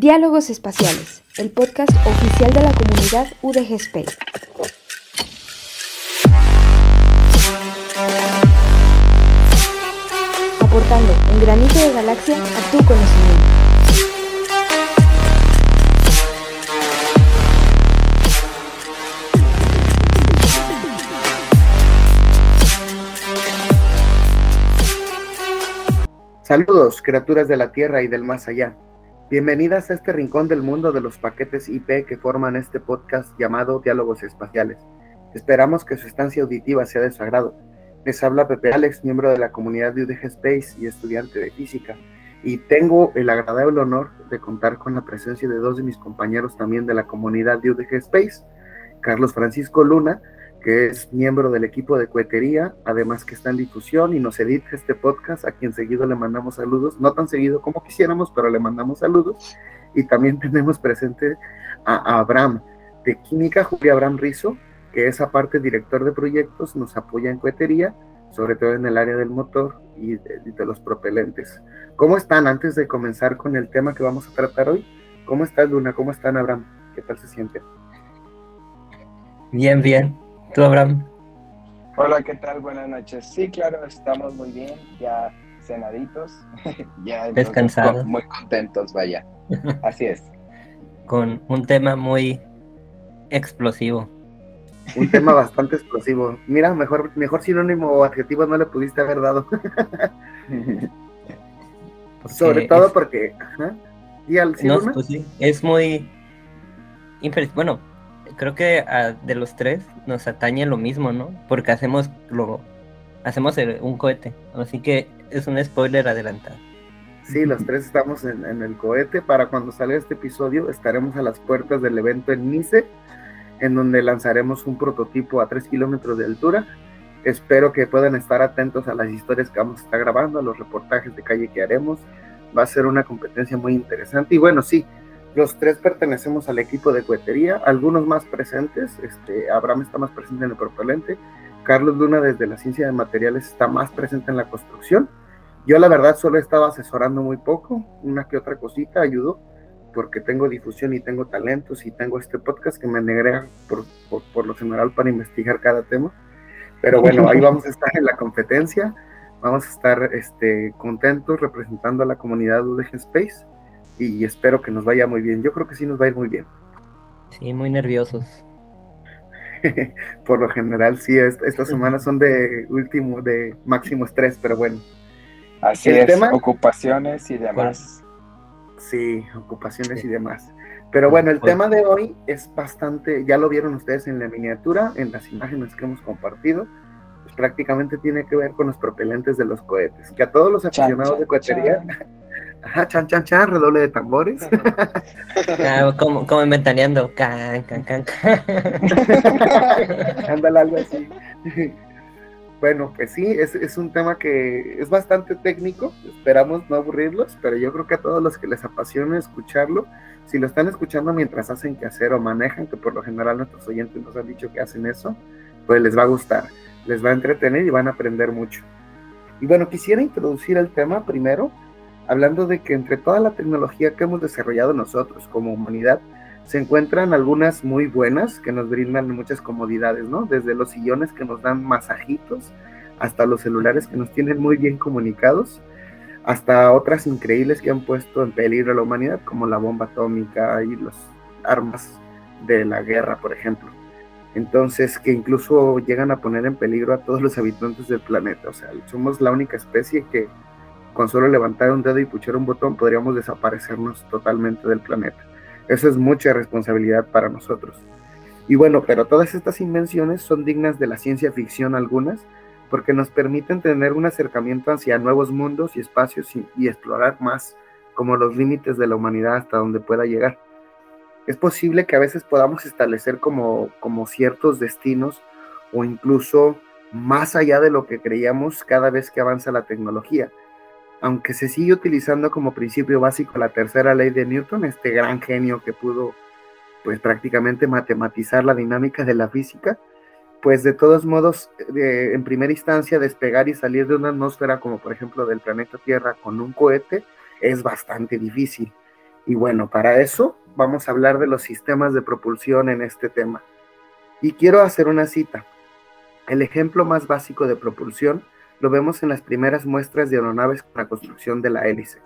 Diálogos Espaciales, el podcast oficial de la comunidad UDG Space. Aportando un granito de galaxia a tu conocimiento. Saludos, criaturas de la Tierra y del más allá. Bienvenidas a este rincón del mundo de los paquetes IP que forman este podcast llamado Diálogos Espaciales. Esperamos que su estancia auditiva sea de su agrado. Les habla Pepe Alex, miembro de la comunidad de UDG Space y estudiante de física. Y tengo el agradable honor de contar con la presencia de dos de mis compañeros también de la comunidad de UDG Space, Carlos Francisco Luna, que es miembro del equipo de cohetería, además que está en difusión y nos edita este podcast, a quien seguido le mandamos saludos, no tan seguido como quisiéramos, pero le mandamos saludos. Y también tenemos presente a, Abraham de Química, Julio Abraham Rizo, que es aparte director de proyectos, nos apoya en cohetería, sobre todo en el área del motor y de, de los propelentes. ¿Cómo están antes de comenzar con el tema que vamos a tratar hoy? ¿Cómo estás, Luna? ¿Cómo están, Abraham? ¿Qué tal se siente? Bien, bien. ¿Tú, Abraham? Hola, ¿qué tal? Buenas noches. Sí, claro, estamos muy bien, ya cenaditos, ya descansados. Muy contentos, vaya. Así es. Con un tema muy explosivo. Un tema bastante explosivo. Mira, mejor, mejor sinónimo o adjetivo no le pudiste haber dado. Sobre todo porque. ¿Y al no, pues sí, es muy. Bueno, creo que de los tres nos atañe lo mismo, ¿no? Porque hacemos lo hacemos un cohete, así que es un spoiler adelantado. Sí, los tres estamos en, el cohete. Para cuando salga este episodio, estaremos a las puertas del evento en Nice, en donde lanzaremos un prototipo a 3 kilómetros de altura. Espero que puedan estar atentos a las historias que vamos a estar grabando, a los reportajes de calle que haremos. Va a ser una competencia muy interesante. Y bueno, sí, los tres pertenecemos al equipo de cohetería, algunos más presentes, este, Abraham está más presente en el propelente, Carlos Luna desde la ciencia de materiales está más presente en la construcción. Yo la verdad solo estaba asesorando muy poco, una que otra cosita ayudo, porque tengo difusión y tengo talentos y tengo este podcast que me agrega por, por, lo general para investigar cada tema. Pero bueno, ahí vamos a estar en la competencia, vamos a estar este, contentos representando a la comunidad UDG Space y espero que nos vaya muy bien. Yo creo que sí nos va a ir muy bien. Sí, muy nerviosos. Por lo general, sí, estas semanas son de último, de máximo estrés, pero bueno. Así es, ocupaciones y demás. Sí, ocupaciones y demás. Pero bueno, el pues tema de hoy es bastante, ya lo vieron ustedes en la miniatura, en las imágenes que hemos compartido, pues prácticamente tiene que ver con los propelentes de los cohetes, que a todos los aficionados de cohetería Ajá, chan, chan, chan, redoble de tambores. Ah, como, como inventaneando. Can, can, can, Ándale, algo así. Bueno, pues sí, es, es, un tema que es bastante técnico, esperamos no aburrirlos, pero yo creo que a todos los que les apasiona escucharlo, si lo están escuchando mientras hacen que hacer o manejan, que por lo general nuestros oyentes nos han dicho que hacen eso, pues les va a gustar, les va a entretener y van a aprender mucho. Y bueno, quisiera introducir el tema primero, hablando de que entre toda la tecnología que hemos desarrollado nosotros como humanidad, se encuentran algunas muy buenas que nos brindan muchas comodidades, ¿no? Desde los sillones que nos dan masajitos, hasta los celulares que nos tienen muy bien comunicados, hasta otras increíbles que han puesto en peligro a la humanidad, como la bomba atómica y las armas de la guerra, por ejemplo. Entonces, que incluso llegan a poner en peligro a todos los habitantes del planeta. O sea, somos la única especie que con solo levantar un dedo y puchar un botón podríamos desaparecernos totalmente del planeta. Eso es mucha responsabilidad para nosotros. Y bueno, pero todas estas invenciones son dignas de la ciencia ficción algunas, porque nos permiten tener un acercamiento hacia nuevos mundos y espacios y, explorar más como los límites de la humanidad hasta donde pueda llegar. Es posible que a veces podamos establecer como, como ciertos destinos o incluso más allá de lo que creíamos cada vez que avanza la tecnología aunque se sigue utilizando como principio básico la tercera ley de Newton, este gran genio que pudo pues prácticamente matematizar la dinámica de la física, pues de todos modos, en primera instancia, despegar y salir de una atmósfera como por ejemplo del planeta Tierra con un cohete es bastante difícil. Y bueno, para eso vamos a hablar de los sistemas de propulsión en este tema. Y quiero hacer una cita. El ejemplo más básico de propulsión lo vemos en las primeras muestras de aeronaves con la construcción de la hélice.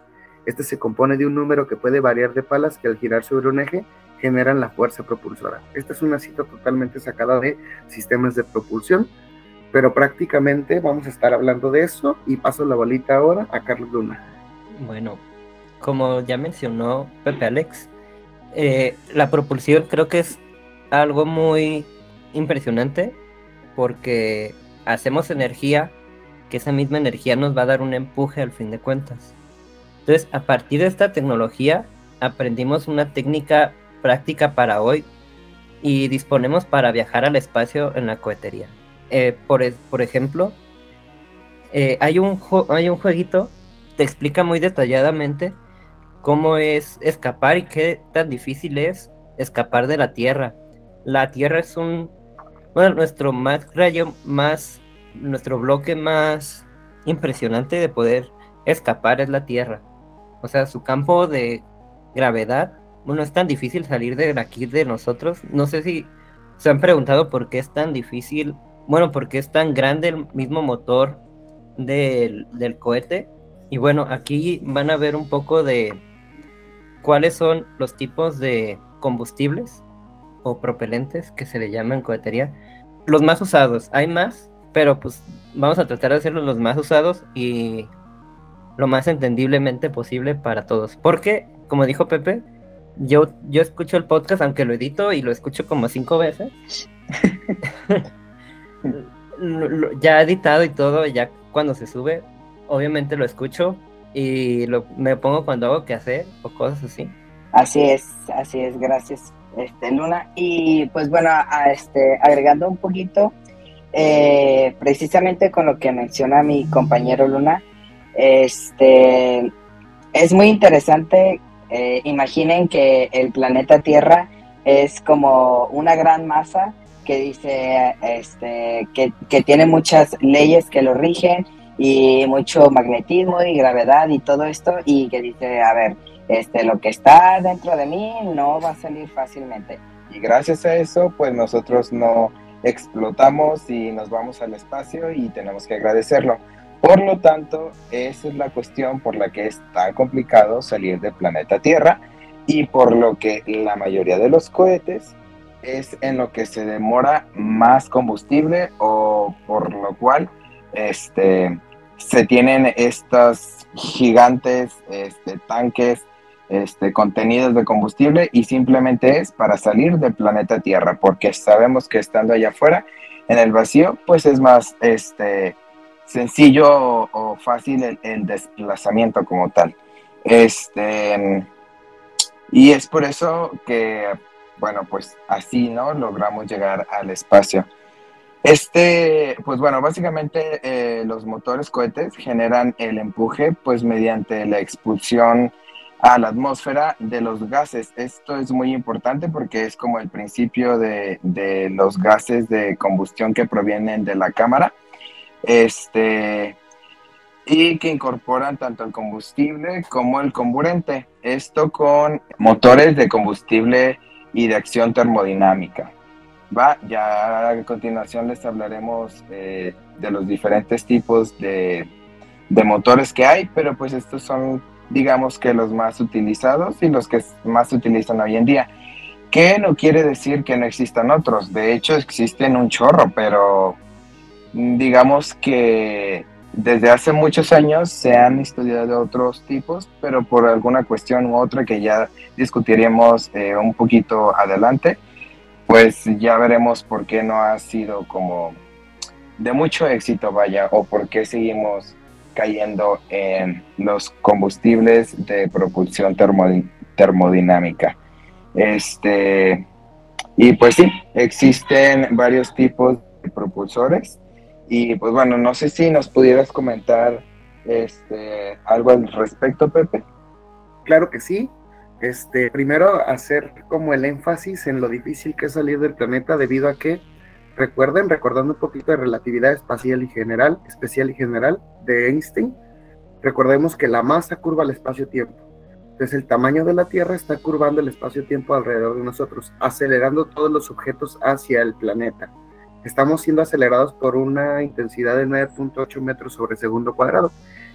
Este se compone de un número que puede variar de palas que al girar sobre un eje generan la fuerza propulsora. Esta es una cita totalmente sacada de sistemas de propulsión, pero prácticamente vamos a estar hablando de eso y paso la bolita ahora a Carlos Luna. Bueno, como ya mencionó Pepe Alex, eh, la propulsión creo que es algo muy impresionante porque hacemos energía que esa misma energía nos va a dar un empuje al fin de cuentas. Entonces, a partir de esta tecnología, aprendimos una técnica práctica para hoy y disponemos para viajar al espacio en la cohetería. Eh, por, ejemplo, eh, hay, un hay un jueguito, te explica muy detalladamente cómo es escapar y qué tan difícil es escapar de la Tierra. La Tierra es un, bueno, nuestro más rayo, más, nuestro bloque más impresionante de poder escapar es la Tierra. O sea, su campo de gravedad, bueno, es tan difícil salir de aquí de nosotros. No sé si se han preguntado por qué es tan difícil, bueno, porque es tan grande el mismo motor del, del cohete. Y bueno, aquí van a ver un poco de cuáles son los tipos de combustibles o propelentes que se le llaman cohetería. Los más usados, hay más, pero pues vamos a tratar de hacerlos los más usados y lo más entendiblemente posible para todos. Porque, como dijo Pepe, yo, yo escucho el podcast, aunque lo edito y lo escucho como cinco veces. ya editado y todo, ya cuando se sube, obviamente lo escucho y lo, me pongo cuando hago que hacer o cosas así. Así es, así es, gracias este, Luna. Y pues bueno, a, este, agregando un poquito, eh, precisamente con lo que menciona mi compañero Luna, este, es muy interesante. Eh, imaginen que el planeta Tierra es como una gran masa que dice este, que, que tiene muchas leyes que lo rigen y mucho magnetismo y gravedad y todo esto y que dice, a ver, este, lo que está dentro de mí no va a salir fácilmente. Y gracias a eso, pues nosotros no explotamos y nos vamos al espacio y tenemos que agradecerlo. Por lo tanto, esa es la cuestión por la que es tan complicado salir del planeta Tierra y por lo que la mayoría de los cohetes es en lo que se demora más combustible o por lo cual este, se tienen estos gigantes este, tanques este, contenidos de combustible y simplemente es para salir del planeta Tierra, porque sabemos que estando allá afuera, en el vacío, pues es más este, sencillo o, fácil el, desplazamiento como tal. Este, y es por eso que, bueno, pues así, ¿no? Logramos llegar al espacio. Este, pues bueno, básicamente eh, los motores cohetes generan el empuje pues mediante la expulsión a la atmósfera de los gases. Esto es muy importante porque es como el principio de, de los gases de combustión que provienen de la cámara. Este, y que incorporan tanto el combustible como el comburente. Esto con motores de combustible y de acción termodinámica. Va, ya a continuación les hablaremos eh, de los diferentes tipos de, de, motores que hay, pero pues estos son, digamos que los más utilizados y los que más se utilizan hoy en día. Que no quiere decir que no existan otros, de hecho existen un chorro, pero digamos que desde hace muchos años se han estudiado otros tipos, pero por alguna cuestión u otra que ya discutiremos eh, un poquito adelante, pues ya veremos por qué no ha sido como de mucho éxito, vaya, o por qué seguimos cayendo en los combustibles de propulsión termodinámica. Este, y pues sí, existen varios tipos de propulsores. Y pues bueno, no sé si nos pudieras comentar este, algo al respecto, Pepe. Claro que sí. Este, primero hacer como el énfasis en lo difícil que es salir del planeta debido a que, recuerden, recordando un poquito de relatividad espacial y general, especial y general de Einstein, recordemos que la masa curva al espacio-tiempo. Entonces el tamaño de la Tierra está curvando el espacio-tiempo alrededor de nosotros, acelerando todos los objetos hacia el planeta. Estamos siendo acelerados por una intensidad de 9.8 metros sobre segundo cuadrado.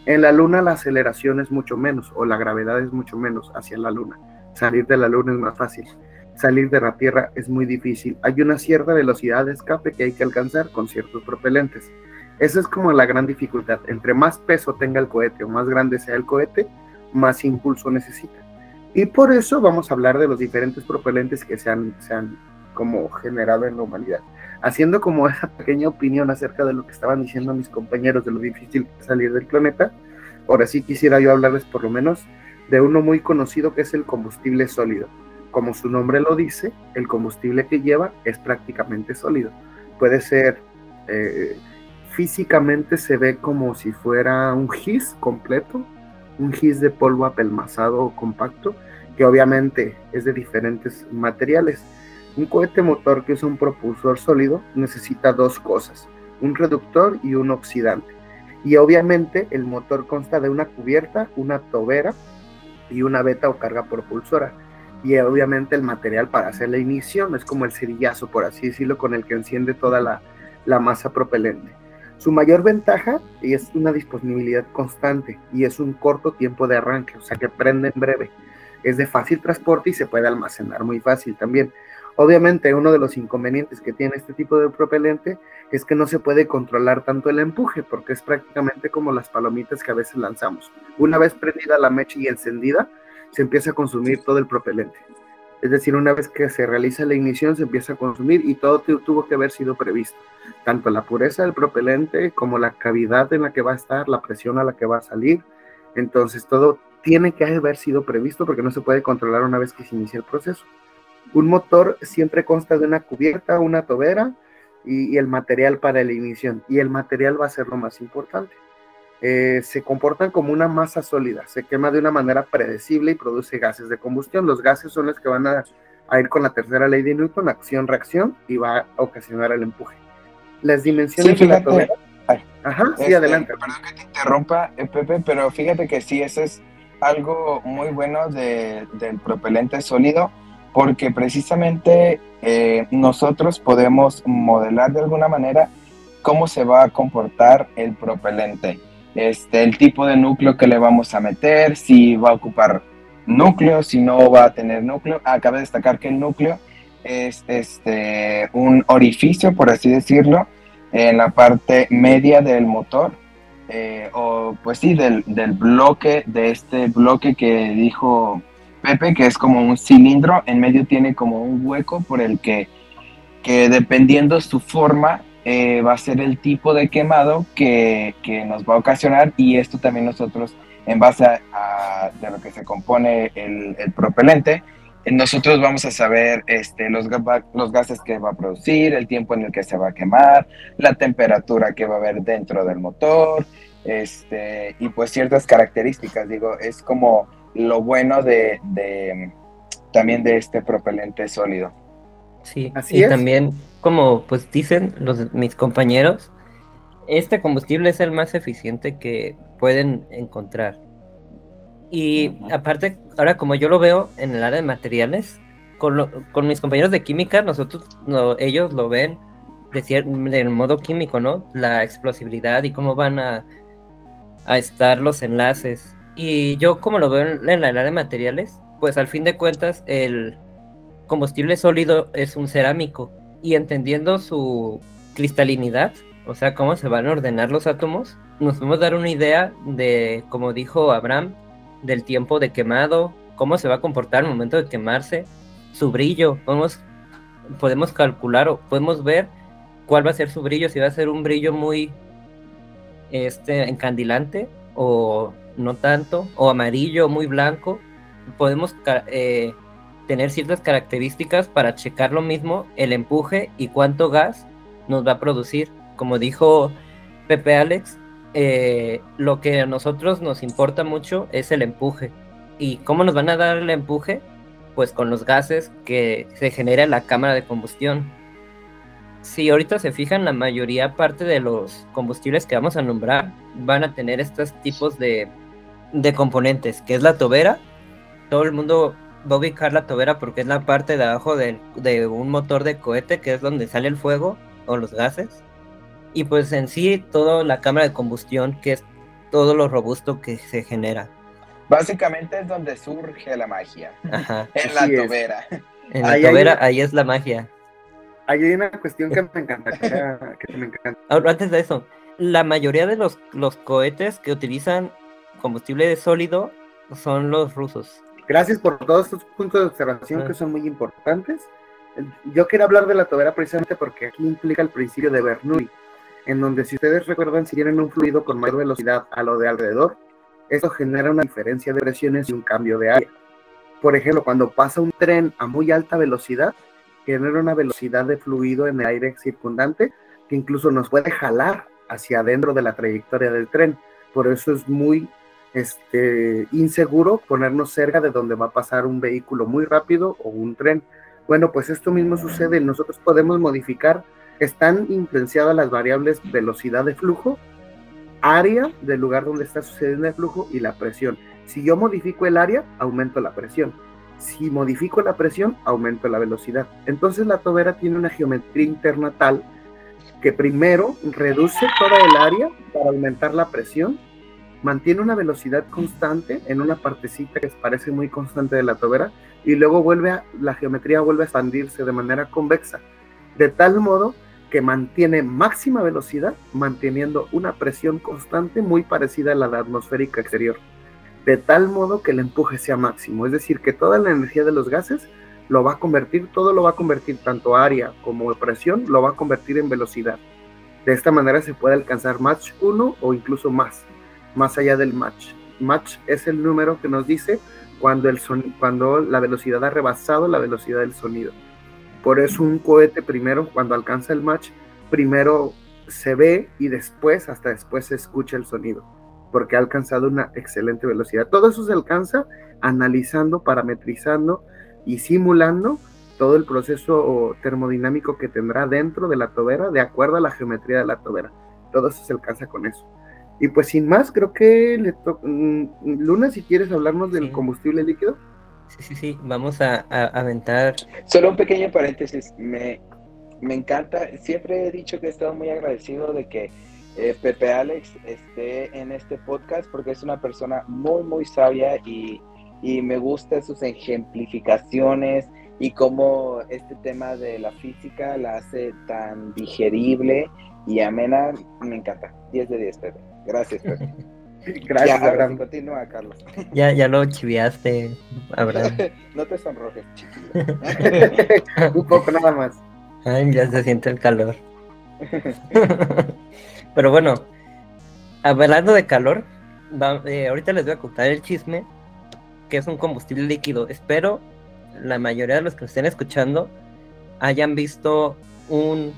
En la Luna la aceleración es mucho menos, o la gravedad es mucho menos hacia la Luna. Salir de la Luna es más fácil. Salir de la Tierra es muy difícil. Hay una cierta velocidad de escape que hay que alcanzar con ciertos propelentes. Esa es como la gran dificultad. Entre más peso tenga el cohete o más grande sea el cohete, más impulso necesita. Y por eso vamos a hablar de los diferentes propelentes que se han, se han como generado en la humanidad. Haciendo como esa pequeña opinión acerca de lo que estaban diciendo mis compañeros de lo difícil que salir del planeta, ahora sí quisiera yo hablarles por lo menos de uno muy conocido que es el combustible sólido. Como su nombre lo dice, el combustible que lleva es prácticamente sólido. Puede ser, eh, físicamente se ve como si fuera un gis completo, un gis de polvo apelmazado o compacto, que obviamente es de diferentes materiales. Un cohete motor que usa un propulsor sólido necesita dos cosas, un reductor y un oxidante. Y obviamente el motor consta de una cubierta, una tobera y una beta o carga propulsora. Y obviamente el material para hacer la ignición es como el cerillazo, por así decirlo, con el que enciende toda la, la masa propelente. Su mayor ventaja es una disponibilidad constante y es un corto tiempo de arranque, o sea que prende en breve. Es de fácil transporte y se puede almacenar muy fácil también. Obviamente uno de los inconvenientes que tiene este tipo de propelente es que no se puede controlar tanto el empuje porque es prácticamente como las palomitas que a veces lanzamos. Una vez prendida la mecha y encendida, se empieza a consumir todo el propelente. Es decir, una vez que se realiza la ignición, se empieza a consumir y todo tuvo que haber sido previsto. Tanto la pureza del propelente como la cavidad en la que va a estar, la presión a la que va a salir. Entonces, todo tiene que haber sido previsto porque no se puede controlar una vez que se inicia el proceso. Un motor siempre consta de una cubierta, una tobera y, el material para la ignición. Y el material va a ser lo más importante. Eh, se comportan como una masa sólida, se quema de una manera predecible y produce gases de combustión. Los gases son los que van a, ir con la tercera ley de Newton, acción-reacción, y va a ocasionar el empuje. Las dimensiones de la tobera. Ajá, sí, este, adelante. Perdón que te interrumpa, eh, Pepe, pero fíjate que sí, eso es algo muy bueno del propelente sólido, porque precisamente eh, nosotros podemos modelar de alguna manera cómo se va a comportar el propelente este, el tipo de núcleo que le vamos a meter, si va a ocupar núcleo, si no va a tener núcleo. Acaba de destacar que el núcleo es este, un orificio, por así decirlo, en la parte media del motor, eh, o pues sí, del, del, bloque, de este bloque que dijo Pepe, que es como un cilindro, en medio tiene como un hueco por el que, que dependiendo su forma, eh, va a ser el tipo de quemado que, nos va a ocasionar y esto también nosotros, en base a, de lo que se compone el, propelente, nosotros vamos a saber este, los, los gases que va a producir, el tiempo en el que se va a quemar, la temperatura que va a haber dentro del motor, este, y pues ciertas características, digo, es como lo bueno de, de también de este propelente sólido. Sí, Así y también, como pues dicen los, mis compañeros, este combustible es el más eficiente que pueden encontrar. Y aparte, ahora como yo lo veo en el área de materiales, con, con mis compañeros de química, nosotros, ellos lo ven de, modo químico, ¿no? La explosibilidad y cómo van a, a estar los enlaces. Y yo como lo veo en, en el área de materiales, pues al fin de cuentas el, combustible sólido es un cerámico y entendiendo su cristalinidad, o sea, cómo se van a ordenar los átomos, nos podemos dar una idea de, como dijo Abraham, del tiempo de quemado, cómo se va a comportar el momento de quemarse, su brillo, podemos, podemos calcular o podemos ver cuál va a ser su brillo, si va a ser un brillo muy este, encandilante o no tanto, o amarillo, muy blanco, podemos eh, tener ciertas características para checar lo mismo, el empuje y cuánto gas nos va a producir. Como dijo Pepe Alex, eh, lo que a nosotros nos importa mucho es el empuje. ¿Y cómo nos van a dar el empuje? Pues con los gases que se genera en la cámara de combustión. Si ahorita se fijan, la mayoría parte de los combustibles que vamos a nombrar van a tener estos tipos de, de componentes, que es la tobera, todo el mundo va a ubicar la tobera porque es la parte de abajo de, de un motor de cohete que es donde sale el fuego o los gases. Y pues en sí toda la cámara de combustión que es todo lo robusto que se genera. Básicamente es donde surge la magia. En la tobera. En la tobera, ahí es la magia. Ahí hay una cuestión que me encanta. Que, me encanta. antes de eso, la mayoría de los, los cohetes que utilizan combustible sólido son los rusos. Gracias por todos estos puntos de observación que son muy importantes. Yo quiero hablar de la tobera precisamente porque aquí implica el principio de Bernoulli, en donde si ustedes recuerdan, si tienen un fluido con mayor velocidad a lo de alrededor, esto genera una diferencia de presiones y un cambio de área. Por ejemplo, cuando pasa un tren a muy alta velocidad, genera una velocidad de fluido en el aire circundante que incluso nos puede jalar hacia adentro de la trayectoria del tren. Por eso es muy este, inseguro ponernos cerca de donde va a pasar un vehículo muy rápido o un tren. Bueno, pues esto mismo sucede. Nosotros podemos modificar, están influenciadas las variables velocidad de flujo, área del lugar donde está sucediendo el flujo y la presión. Si yo modifico el área, aumento la presión. Si modifico la presión, aumento la velocidad. Entonces la tobera tiene una geometría interna tal que primero reduce toda el área para aumentar la presión, mantiene una velocidad constante en una partecita que parece muy constante de la tobera y luego vuelve a, la geometría vuelve a expandirse de manera convexa, de tal modo que mantiene máxima velocidad, manteniendo una presión constante muy parecida a la atmosférica exterior, de tal modo que el empuje sea máximo, es decir, que toda la energía de los gases lo va a convertir, todo lo va a convertir, tanto área como presión, lo va a convertir en velocidad. De esta manera se puede alcanzar Mach 1 o incluso más, más allá del Mach. Mach es el número que nos dice cuando, el son, cuando la velocidad ha rebasado la velocidad del sonido. Por eso un cohete primero, cuando alcanza el Mach, primero se ve y después, hasta después se escucha el sonido, porque ha alcanzado una excelente velocidad. Todo eso se alcanza analizando, parametrizando y simulando todo el proceso termodinámico que tendrá dentro de la tobera de acuerdo a la geometría de la tobera. Todo eso se alcanza con eso. Y pues sin más, creo que le mm, Luna, si quieres hablarnos del combustible líquido. Sí, sí, sí, vamos a, aventar. Solo un pequeño paréntesis, me, me encanta, siempre he dicho que he estado muy agradecido de que eh, Pepe Alex esté en este podcast porque es una persona muy, muy sabia y y me gustan sus ejemplificaciones y cómo este tema de la física la hace tan digerible y amena. Me encanta. 10 de 10, Pepe. Gracias, Pepe. Gracias, Abraham. Continúa, Carlos. Ya, ya lo chiviaste, Abraham. no te sonrojes, chiquillo. Un poco nada más. Ay, ya se siente el calor. Pero bueno, hablando de calor, eh, ahorita les voy a contar el chisme que es un combustible líquido. Espero la mayoría de los que estén escuchando hayan visto un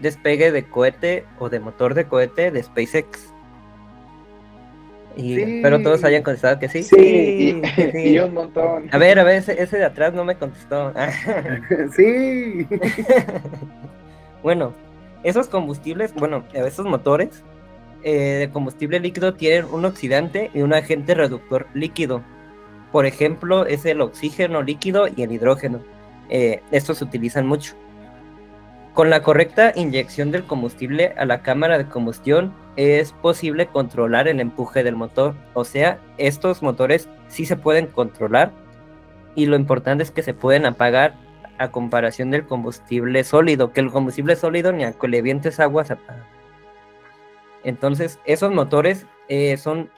despegue de cohete o de motor de cohete de SpaceX. Y espero todos hayan contestado que sí. Sí, sí, un montón. A ver, a ver, ese, de atrás no me contestó. sí. bueno, esos combustibles, bueno, esos motores eh, de combustible líquido tienen un oxidante y un agente reductor líquido por ejemplo, es el oxígeno líquido y el hidrógeno. Eh, estos se utilizan mucho. Con la correcta inyección del combustible a la cámara de combustión es posible controlar el empuje del motor. O sea, estos motores sí se pueden controlar y lo importante es que se pueden apagar a comparación del combustible sólido, que el combustible sólido ni a que le vientes agua apaga. Entonces, esos motores eh, son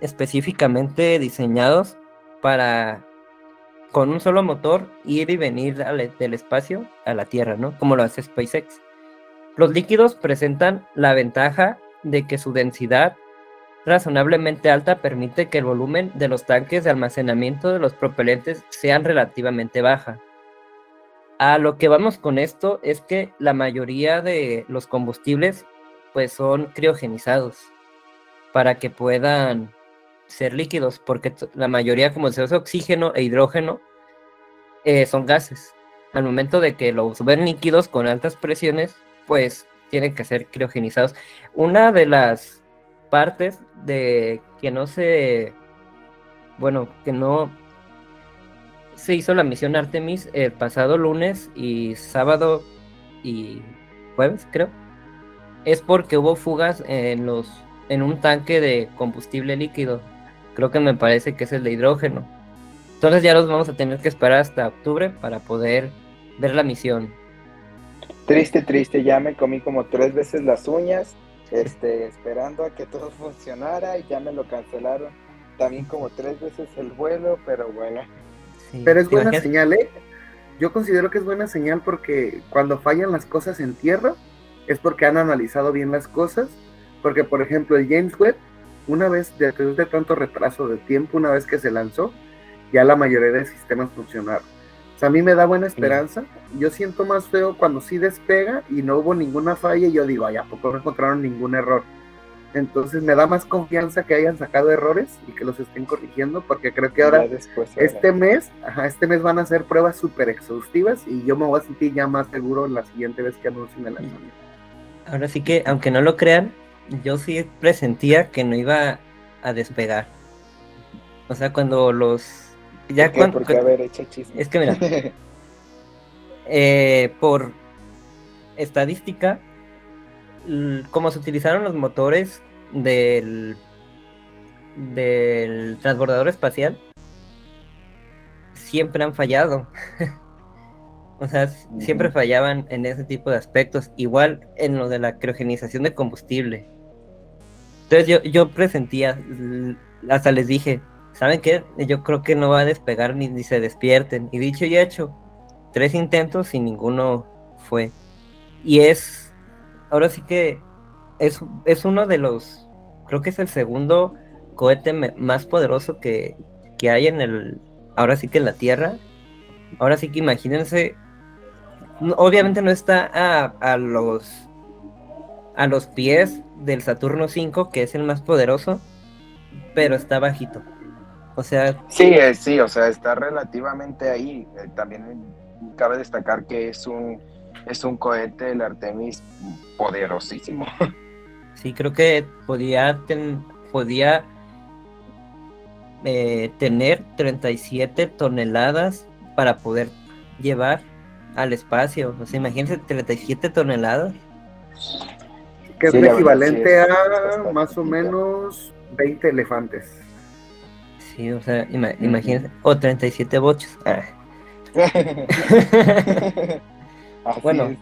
específicamente diseñados para con un solo motor ir y venir del espacio a la Tierra, ¿no? Como lo hace SpaceX. Los líquidos presentan la ventaja de que su densidad razonablemente alta permite que el volumen de los tanques de almacenamiento de los propelentes sean relativamente baja. A lo que vamos con esto es que la mayoría de los combustibles pues son criogenizados para que puedan ser líquidos, porque la mayoría, como se usa oxígeno e hidrógeno, eh, son gases. Al momento de que los ven líquidos con altas presiones, pues tienen que ser criogenizados. Una de las partes de que no se, bueno, que no se hizo la misión Artemis el pasado lunes y sábado y jueves, creo, es porque hubo fugas en los en un tanque de combustible líquido. Creo que me parece que es el de hidrógeno. Entonces ya los vamos a tener que esperar hasta octubre para poder ver la misión. Triste, triste, ya me comí como tres veces las uñas, este, esperando a que todo funcionara y ya me lo cancelaron. También como tres veces el vuelo, pero bueno. pero es buena señal, ¿eh? Yo considero que es buena señal porque cuando fallan las cosas en tierra es porque han analizado bien las cosas. Porque, por ejemplo, el James Webb, una vez, después de tanto retraso de tiempo, una vez que se lanzó, ya la mayoría de sistemas funcionaron. O sea, a mí me da buena esperanza. Yo siento más feo cuando sí despega y no hubo ninguna falla y yo digo, ay, ¿a poco no encontraron ningún error? Entonces me da más confianza que hayan sacado errores y que los estén corrigiendo, porque creo que ahora, este mes, ajá, este mes van a hacer pruebas súper exhaustivas y yo me voy a sentir ya más seguro la siguiente vez que anuncien el lanzamiento. Ahora sí que, aunque no lo crean, yo sí presentía que no iba a despegar. O sea, cuando los ya cuando, Es que mira, eh, por estadística, como se utilizaron los motores del, del transbordador espacial, siempre han fallado. o sea, siempre fallaban en ese tipo de aspectos. Igual en lo de la criogenización de combustible. Entonces yo, yo presentía, hasta les dije, ¿saben qué? Yo creo que no va a despegar ni, ni se despierten. Y dicho y hecho, tres intentos y ninguno fue. Y es, ahora sí que es, es uno de los, creo que es el segundo cohete más poderoso que, que hay en el, ahora sí que en la Tierra. Ahora sí que imagínense, obviamente no está a, a los a los pies del Saturno 5, que es el más poderoso, pero está bajito. O sea... Sí, eh, sí, o sea, está relativamente ahí. Eh, también cabe destacar que es un, es un cohete, el Artemis, poderosísimo. Sí, creo que podía, podía eh, tener 37 toneladas para poder llevar al espacio. O sea, imagínense 37 toneladas. Que es equivalente a más o menos 20 elefantes. Sí, o sea, imagínense, o 37 boches. Ah. bueno,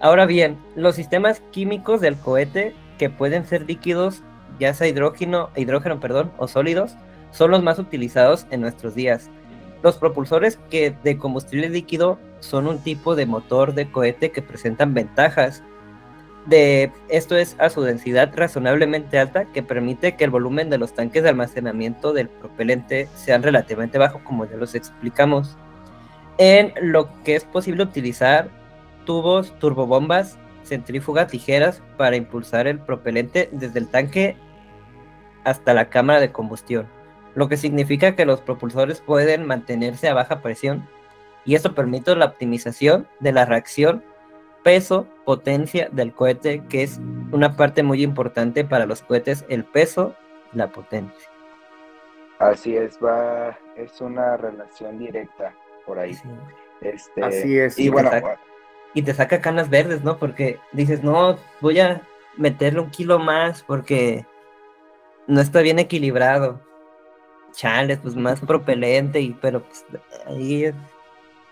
ahora bien, los sistemas químicos del cohete que pueden ser líquidos, ya sea hidrógeno, hidrógeno, perdón, o sólidos, son los más utilizados en nuestros días. Los propulsores que de combustible líquido son un tipo de motor de cohete que presentan ventajas de esto es a su densidad razonablemente alta que permite que el volumen de los tanques de almacenamiento del propelente sean relativamente bajo, como ya los explicamos. En lo que es posible utilizar tubos, turbobombas, centrífugas ligeras para impulsar el propelente desde el tanque hasta la cámara de combustión, lo que significa que los propulsores pueden mantenerse a baja presión y esto permite la optimización de la reacción peso, potencia del cohete, que es una parte muy importante para los cohetes, el peso, la potencia. Así es, va, es una relación directa por ahí. Este, Así es. Y, bueno, te saca, y te saca canas verdes, ¿no? Porque dices, no, voy a meterle un kilo más porque no está bien equilibrado. Chales, pues más propelente, y pero pues ahí es.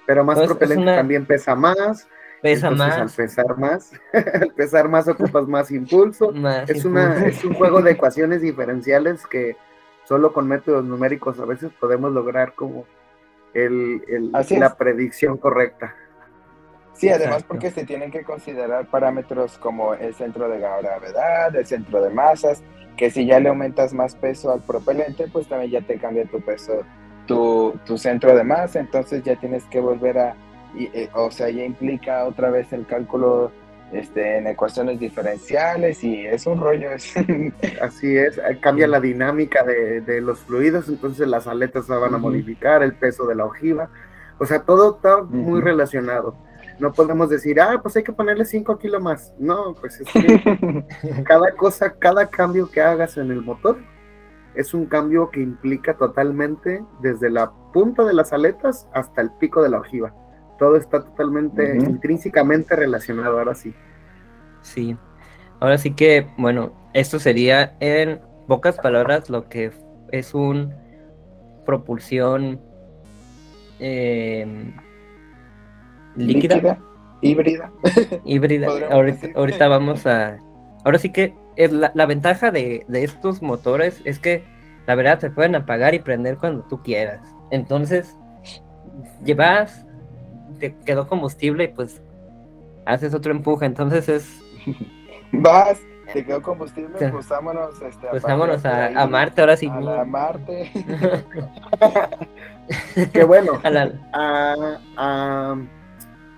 Pero más pues, propelente también pesa más Pesa más. Al pesar más, al pesar más ocupas más impulso. es, Una, es un juego de ecuaciones diferenciales que solo con métodos numéricos a veces podemos lograr como el, la predicción correcta. Sí, además porque se tienen que considerar parámetros como el centro de gravedad, el centro de masas, que si ya le aumentas más peso al propelente, pues también ya te cambia tu peso, tu, tu centro de masa, entonces ya tienes que volver a eh, o sea, ya implica otra vez el cálculo este, en ecuaciones diferenciales y es un rollo. Así es, eh, cambia la dinámica de, los fluidos, entonces las aletas se van a modificar, el peso de la ojiva, o sea, todo está muy relacionado. No podemos decir, ah, pues hay que ponerle 5 kilos más. No, pues es que cada cosa, cada cambio que hagas en el motor es un cambio que implica totalmente desde la punta de las aletas hasta el pico de la ojiva. Todo está totalmente, intrínsecamente relacionado, ahora sí. Sí, ahora sí que, bueno, esto sería en pocas palabras lo que es un propulsión em, líquida. Híbrida. Híbrida. ahorita, vamos a... Ahora sí que es la, ventaja de, estos motores es que la verdad se pueden apagar y prender cuando tú quieras. Entonces, llevas, te quedó combustible y pues haces otro empuje. Entonces es... Vas, te quedó combustible, pues vámonos, este, pues vámonos a, Marte ahora sí. A Marte. Qué bueno. a,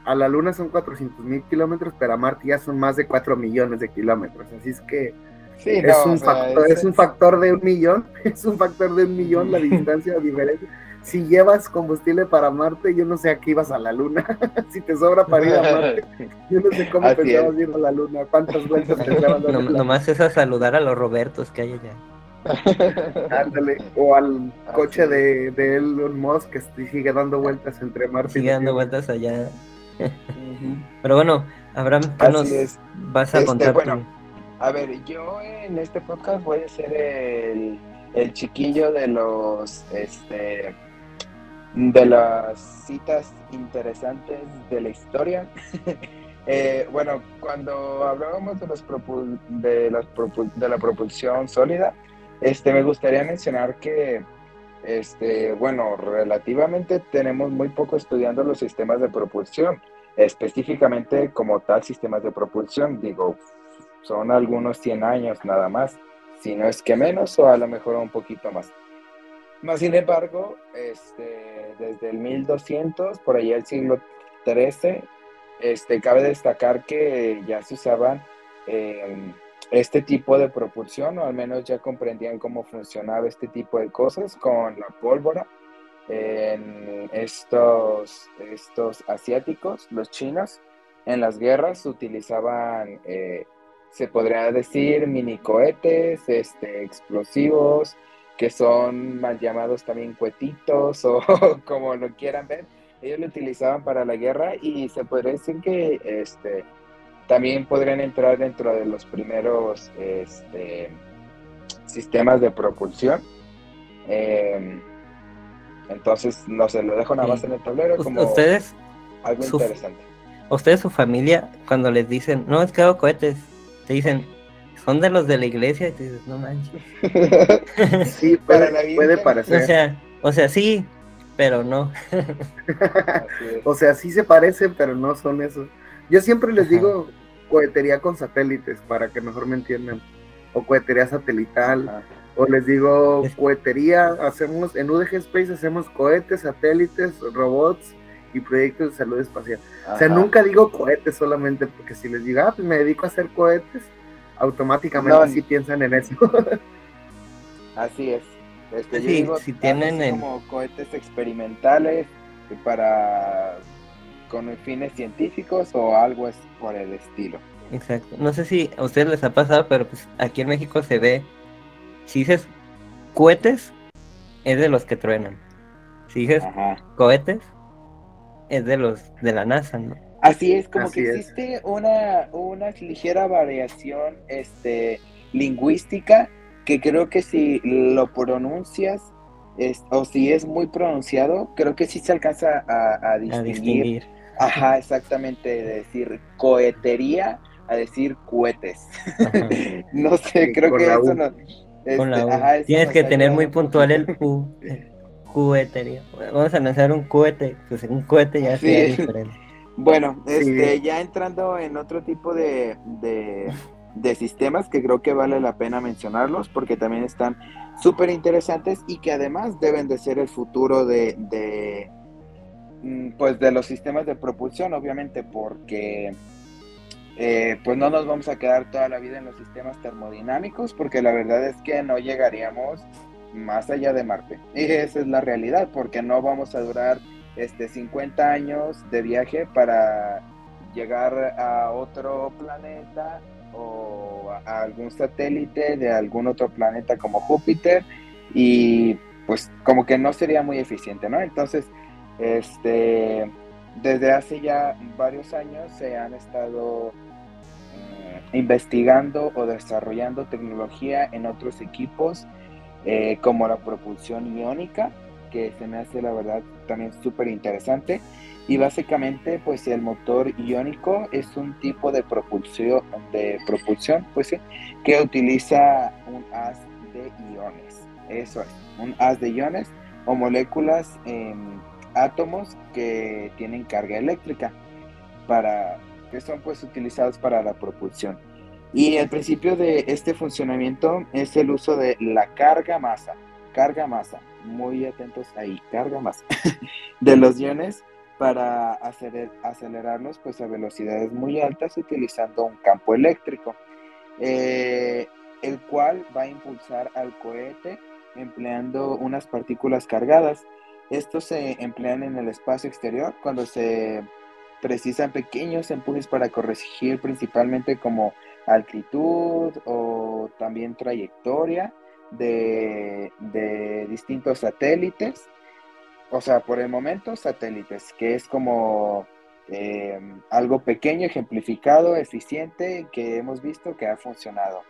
a la Luna son 400 mil kilómetros, pero a Marte ya son más de 4 millones de kilómetros. Así es que es, un factor, es... un factor de un millón, es un factor de un millón la distancia diferente. Si llevas combustible para Marte, yo no sé a qué ibas a la Luna. si te sobra para ir a Marte, yo no sé cómo Así pensabas ir a la Luna, cuántas vueltas te no, Nomás es a saludar a los Robertos que hay allá. Ándale, o al coche de, de Elon Musk que sigue dando vueltas entre Marte sigue dando vueltas allá. Pero bueno, Abraham, ¿qué nos vas a este, contar? Bueno, a ver, yo en este podcast voy a ser el, el chiquillo de los, este, de las citas interesantes de la historia. Eh, bueno, cuando hablábamos de, de, las de la propulsión sólida, este, me gustaría mencionar que este, bueno, relativamente tenemos muy poco estudiando los sistemas de propulsión, específicamente como tal sistemas de propulsión, digo, son algunos 100 años nada más, si no es que menos o a lo mejor un poquito más. Más sin embargo, este, desde el 1200, por allá el siglo XIII, este, cabe destacar que ya se usaban eh, este tipo de propulsión, o al menos ya comprendían cómo funcionaba este tipo de cosas con la pólvora. Estos, estos asiáticos, los chinos, en las guerras utilizaban, eh, se podría decir, mini cohetes, este, explosivos, que son mal llamados también cuetitos o como lo quieran ver. Ellos lo utilizaban para la guerra y se podría decir que este, también podrían entrar dentro de los primeros este, sistemas de propulsión. Em, entonces, no sé, lo dejo nada más en el tablero como ¿Ustedes, algo interesante. Ustedes, su familia, cuando les dicen, no, es que hago cohetes, te dicen, son de los de la iglesia, y te dices, no manches. sí, puede, puede parecer. O sea, o sea, sí, pero no. o sea, sí se parecen, pero no son esos. Yo siempre les digo, cohetería con satélites, para que mejor me entiendan, o cohetería satelital, o les digo cohetería, hacemos, en UDG Space hacemos cohetes, satélites, robots y proyectos de salud espacial. O sea, nunca digo cohetes solamente, porque si les digo, ah, pues me dedico a hacer cohetes, automáticamente sí piensan en eso. Así es. Este, si tienen como cohetes experimentales para con fines científicos o algo es por el estilo. Exacto. No sé si a ustedes les ha pasado, pero pues aquí en México se ve, si dices cohetes, es de los que truenan. Si dices cohetes, es de los de la NASA, ¿no? Así es, como que existe una, una ligera variación este, lingüística que creo que si lo pronuncias o si es muy pronunciado, creo que sí se alcanza a, distinguir. Ajá, exactamente, de decir cohetería a decir cohetes. no sé, creo que eso no. Este, Tienes que tener muy puntual el U. Cohetería. Vamos a lanzar un cohete, pues un cohete ya sería diferente. Bueno, este, ya entrando en otro tipo de, de, sistemas que creo que vale la pena mencionarlos porque también están súper interesantes y que además deben de ser el futuro de, Mm, pues de los sistemas de propulsión, obviamente, porque eh, pues no nos vamos a quedar toda la vida en los sistemas termodinámicos, porque la verdad es que no llegaríamos más allá de Marte. Y esa es la realidad, porque no vamos a durar este 50 años de viaje para llegar a otro planeta o a algún satélite de algún otro planeta como Júpiter y pues como que no sería muy eficiente, ¿no? Entonces, este, desde hace ya varios años se han estado eh, investigando o desarrollando tecnología en otros equipos eh, como la propulsión iónica, que se me hace la verdad también súper interesante. Y básicamente, pues el motor iónico es un tipo de propulsión, de propulsión pues, sí, que utiliza un haz de iones. Eso es, un haz de iones o moléculas, en átomos que tienen carga eléctrica, para, que son pues utilizados para la propulsión. Y el principio de este funcionamiento es el uso de la carga masa, carga masa, muy atentos ahí, carga masa, de los iones para acelerarlos pues a velocidades muy altas utilizando un campo eléctrico, eh, el cual va a impulsar al cohete empleando unas partículas cargadas. Estos se emplean en el espacio exterior cuando se precisan pequeños empujes para corregir principalmente como altitud o también trayectoria de, distintos satélites. O sea, por el momento satélites, que es como em, algo pequeño, ejemplificado, eficiente, que hemos visto que ha funcionado.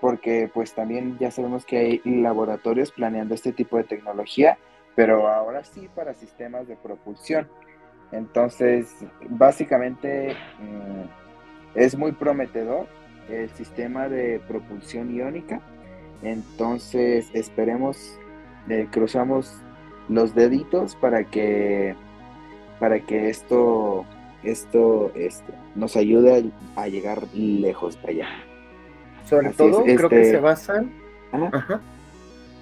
Porque pues también ya sabemos que hay laboratorios planeando este tipo de tecnología, pero ahora sí para sistemas de propulsión. Entonces, básicamente mm, es muy prometedor el sistema de propulsión iónica. Entonces esperemos, eh, cruzamos los deditos para que para que esto esto este, nos ayude a, llegar lejos para allá. Sobre todo creo que este, se basan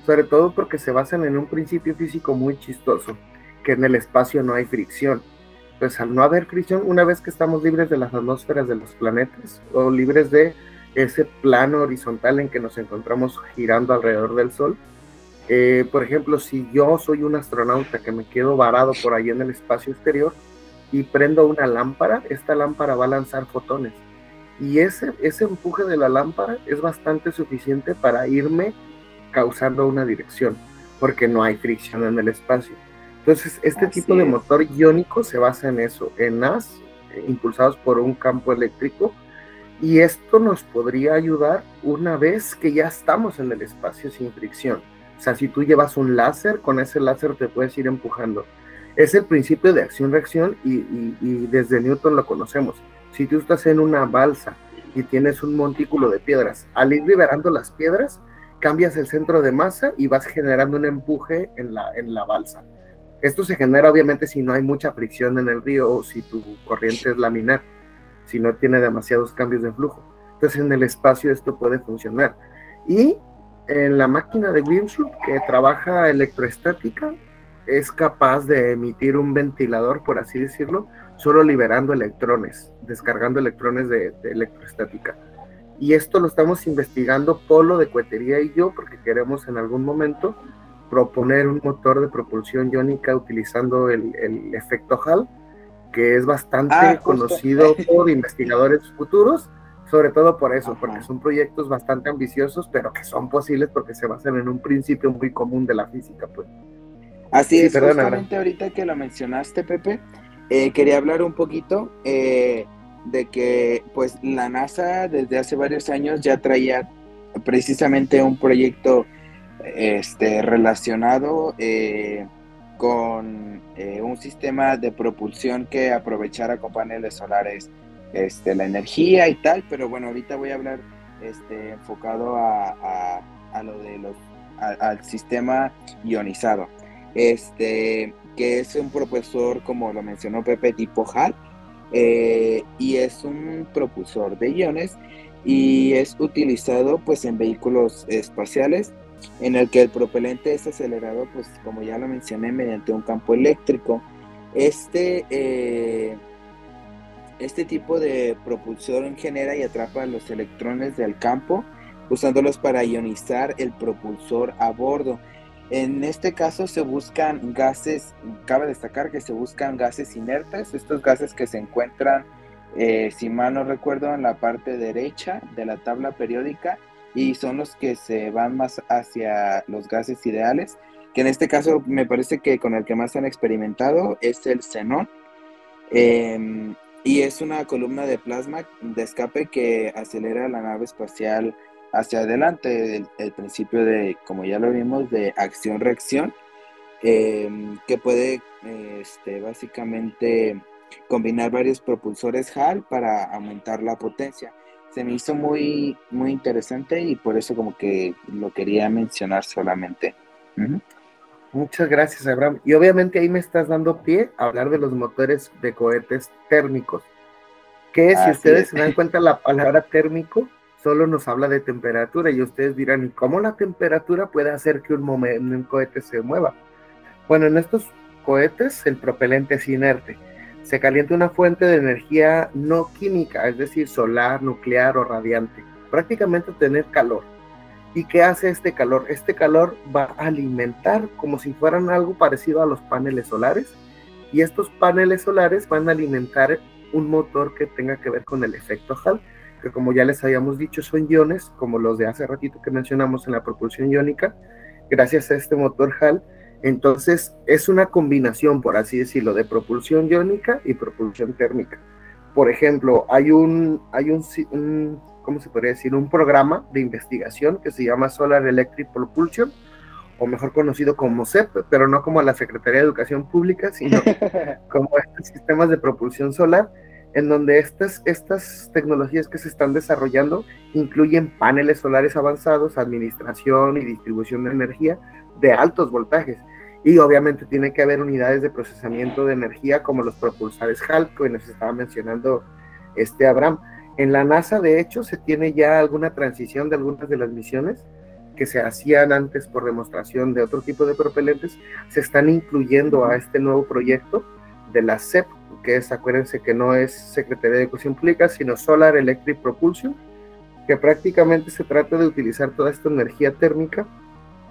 sobre todo porque se basan en un principio físico muy chistoso, que en el espacio no hay fricción. Pues al no haber fricción, una vez que estamos libres de las atmósferas de los planetas o libres de ese plano horizontal en que nos encontramos girando alrededor del Sol, eh, por ejemplo, si yo soy un astronauta que me quedo varado por ahí en el espacio exterior y prendo una lámpara, esta lámpara va a lanzar fotones. Y ese, ese empuje de la lámpara es bastante suficiente para irme causando una dirección, porque no hay fricción en el espacio. Entonces, este tipo de motor iónico se basa en eso, en as eh, impulsados por un campo eléctrico, y esto nos podría ayudar una vez que ya estamos en el espacio sin fricción. O sea, si tú llevas un láser, con ese láser te puedes ir empujando. Es el principio de acción-reacción y, desde Newton lo conocemos. Si tú estás en una balsa y tienes un montículo de piedras, al ir liberando las piedras, cambias el centro de masa y vas generando un empuje en la, en la balsa. Esto se genera obviamente si no hay mucha fricción en el río o si tu corriente es laminar, si no tiene demasiados cambios de flujo. Entonces en el espacio esto puede funcionar. Y en la máquina de Grimsloop que trabaja electroestática es capaz de emitir un ventilador, por así decirlo, solo liberando electrones, descargando electrones de, de electroestática. Y esto lo estamos investigando Polo de Cuetería y yo porque queremos en algún momento proponer un motor de propulsión iónica utilizando el, efecto Hall, que es bastante ah, conocido por investigadores futuros, sobre todo por eso, porque son proyectos bastante ambiciosos, pero que son posibles porque se basan en un principio muy común de la física, pues. Así es, justamente ahorita que lo mencionaste, Pepe, eh, quería hablar un poquito eh, de que, pues, la NASA desde hace varios años ya traía precisamente un proyecto este, relacionado eh, con eh, un sistema de propulsión que aprovechara con paneles solares este, la energía y tal, pero bueno, ahorita voy a hablar este, enfocado a, lo de los, al sistema ionizado, este, que es un propulsor, como lo mencionó Pepe, tipo HAL, eh, y es un propulsor de iones y es utilizado pues en vehículos espaciales en el que el propelente es acelerado, pues como ya lo mencioné, mediante un campo eléctrico. Este, eh, este tipo de propulsión genera y atrapa los electrones del campo, usándolos para ionizar el propulsor a bordo. En este caso se buscan gases, cabe destacar que se buscan gases inertes, estos gases que se encuentran eh, si mal no recuerdo, en la parte derecha de la tabla periódica y son los que se van más hacia los gases ideales, que en este caso me parece que con el que más han experimentado es el xenón. Em, y es una columna de plasma de escape que acelera la nave espacial hacia adelante, el, principio de, como ya lo vimos, de acción-reacción, em, que puede este, básicamente combinar varios propulsores HAL para aumentar la potencia. Se me hizo muy, muy interesante y por eso como que lo quería mencionar solamente. Muchas gracias, Abraham. Y obviamente ahí me estás dando pie a hablar de los motores de cohetes térmicos, que si ustedes se dan cuenta la palabra térmico solo nos habla de temperatura y ustedes dirán, ¿y cómo la temperatura puede hacer que un, un cohete se mueva? Bueno, en estos cohetes el propelente es inerte se calienta una fuente de energía no química, es decir, solar, nuclear o radiante, prácticamente tener calor. ¿Y qué hace este calor? Este calor va a alimentar como si fueran algo parecido a los paneles solares y estos paneles solares van a alimentar un motor que tenga que ver con el efecto Hall, que como ya les habíamos dicho son iones, como los de hace ratito que mencionamos en la propulsión iónica. Gracias a este motor Hall entonces, es una combinación, por así decirlo, de propulsión iónica y propulsión térmica. Por ejemplo, hay un, hay un, ¿cómo se podría decir? Un programa de investigación que se llama Solar Electric Propulsion, o mejor conocido como CEP, pero no como la Secretaría de Educación Pública, sino como estos sistemas de propulsión solar, en donde estas, estas tecnologías que se están desarrollando incluyen paneles solares avanzados, administración y distribución de energía de altos voltajes y obviamente tiene que haber unidades de procesamiento de energía como los propulsores HAL, que nos estaba mencionando este Abraham. En la NASA, de hecho, se tiene ya alguna transición de algunas de las misiones que se hacían antes por demostración de otro tipo de propelentes, se están incluyendo a este nuevo proyecto de la CEP, que es, acuérdense que no es Secretaría de Educación Pública, sino Solar Electric Propulsion, que prácticamente se trata de utilizar toda esta energía térmica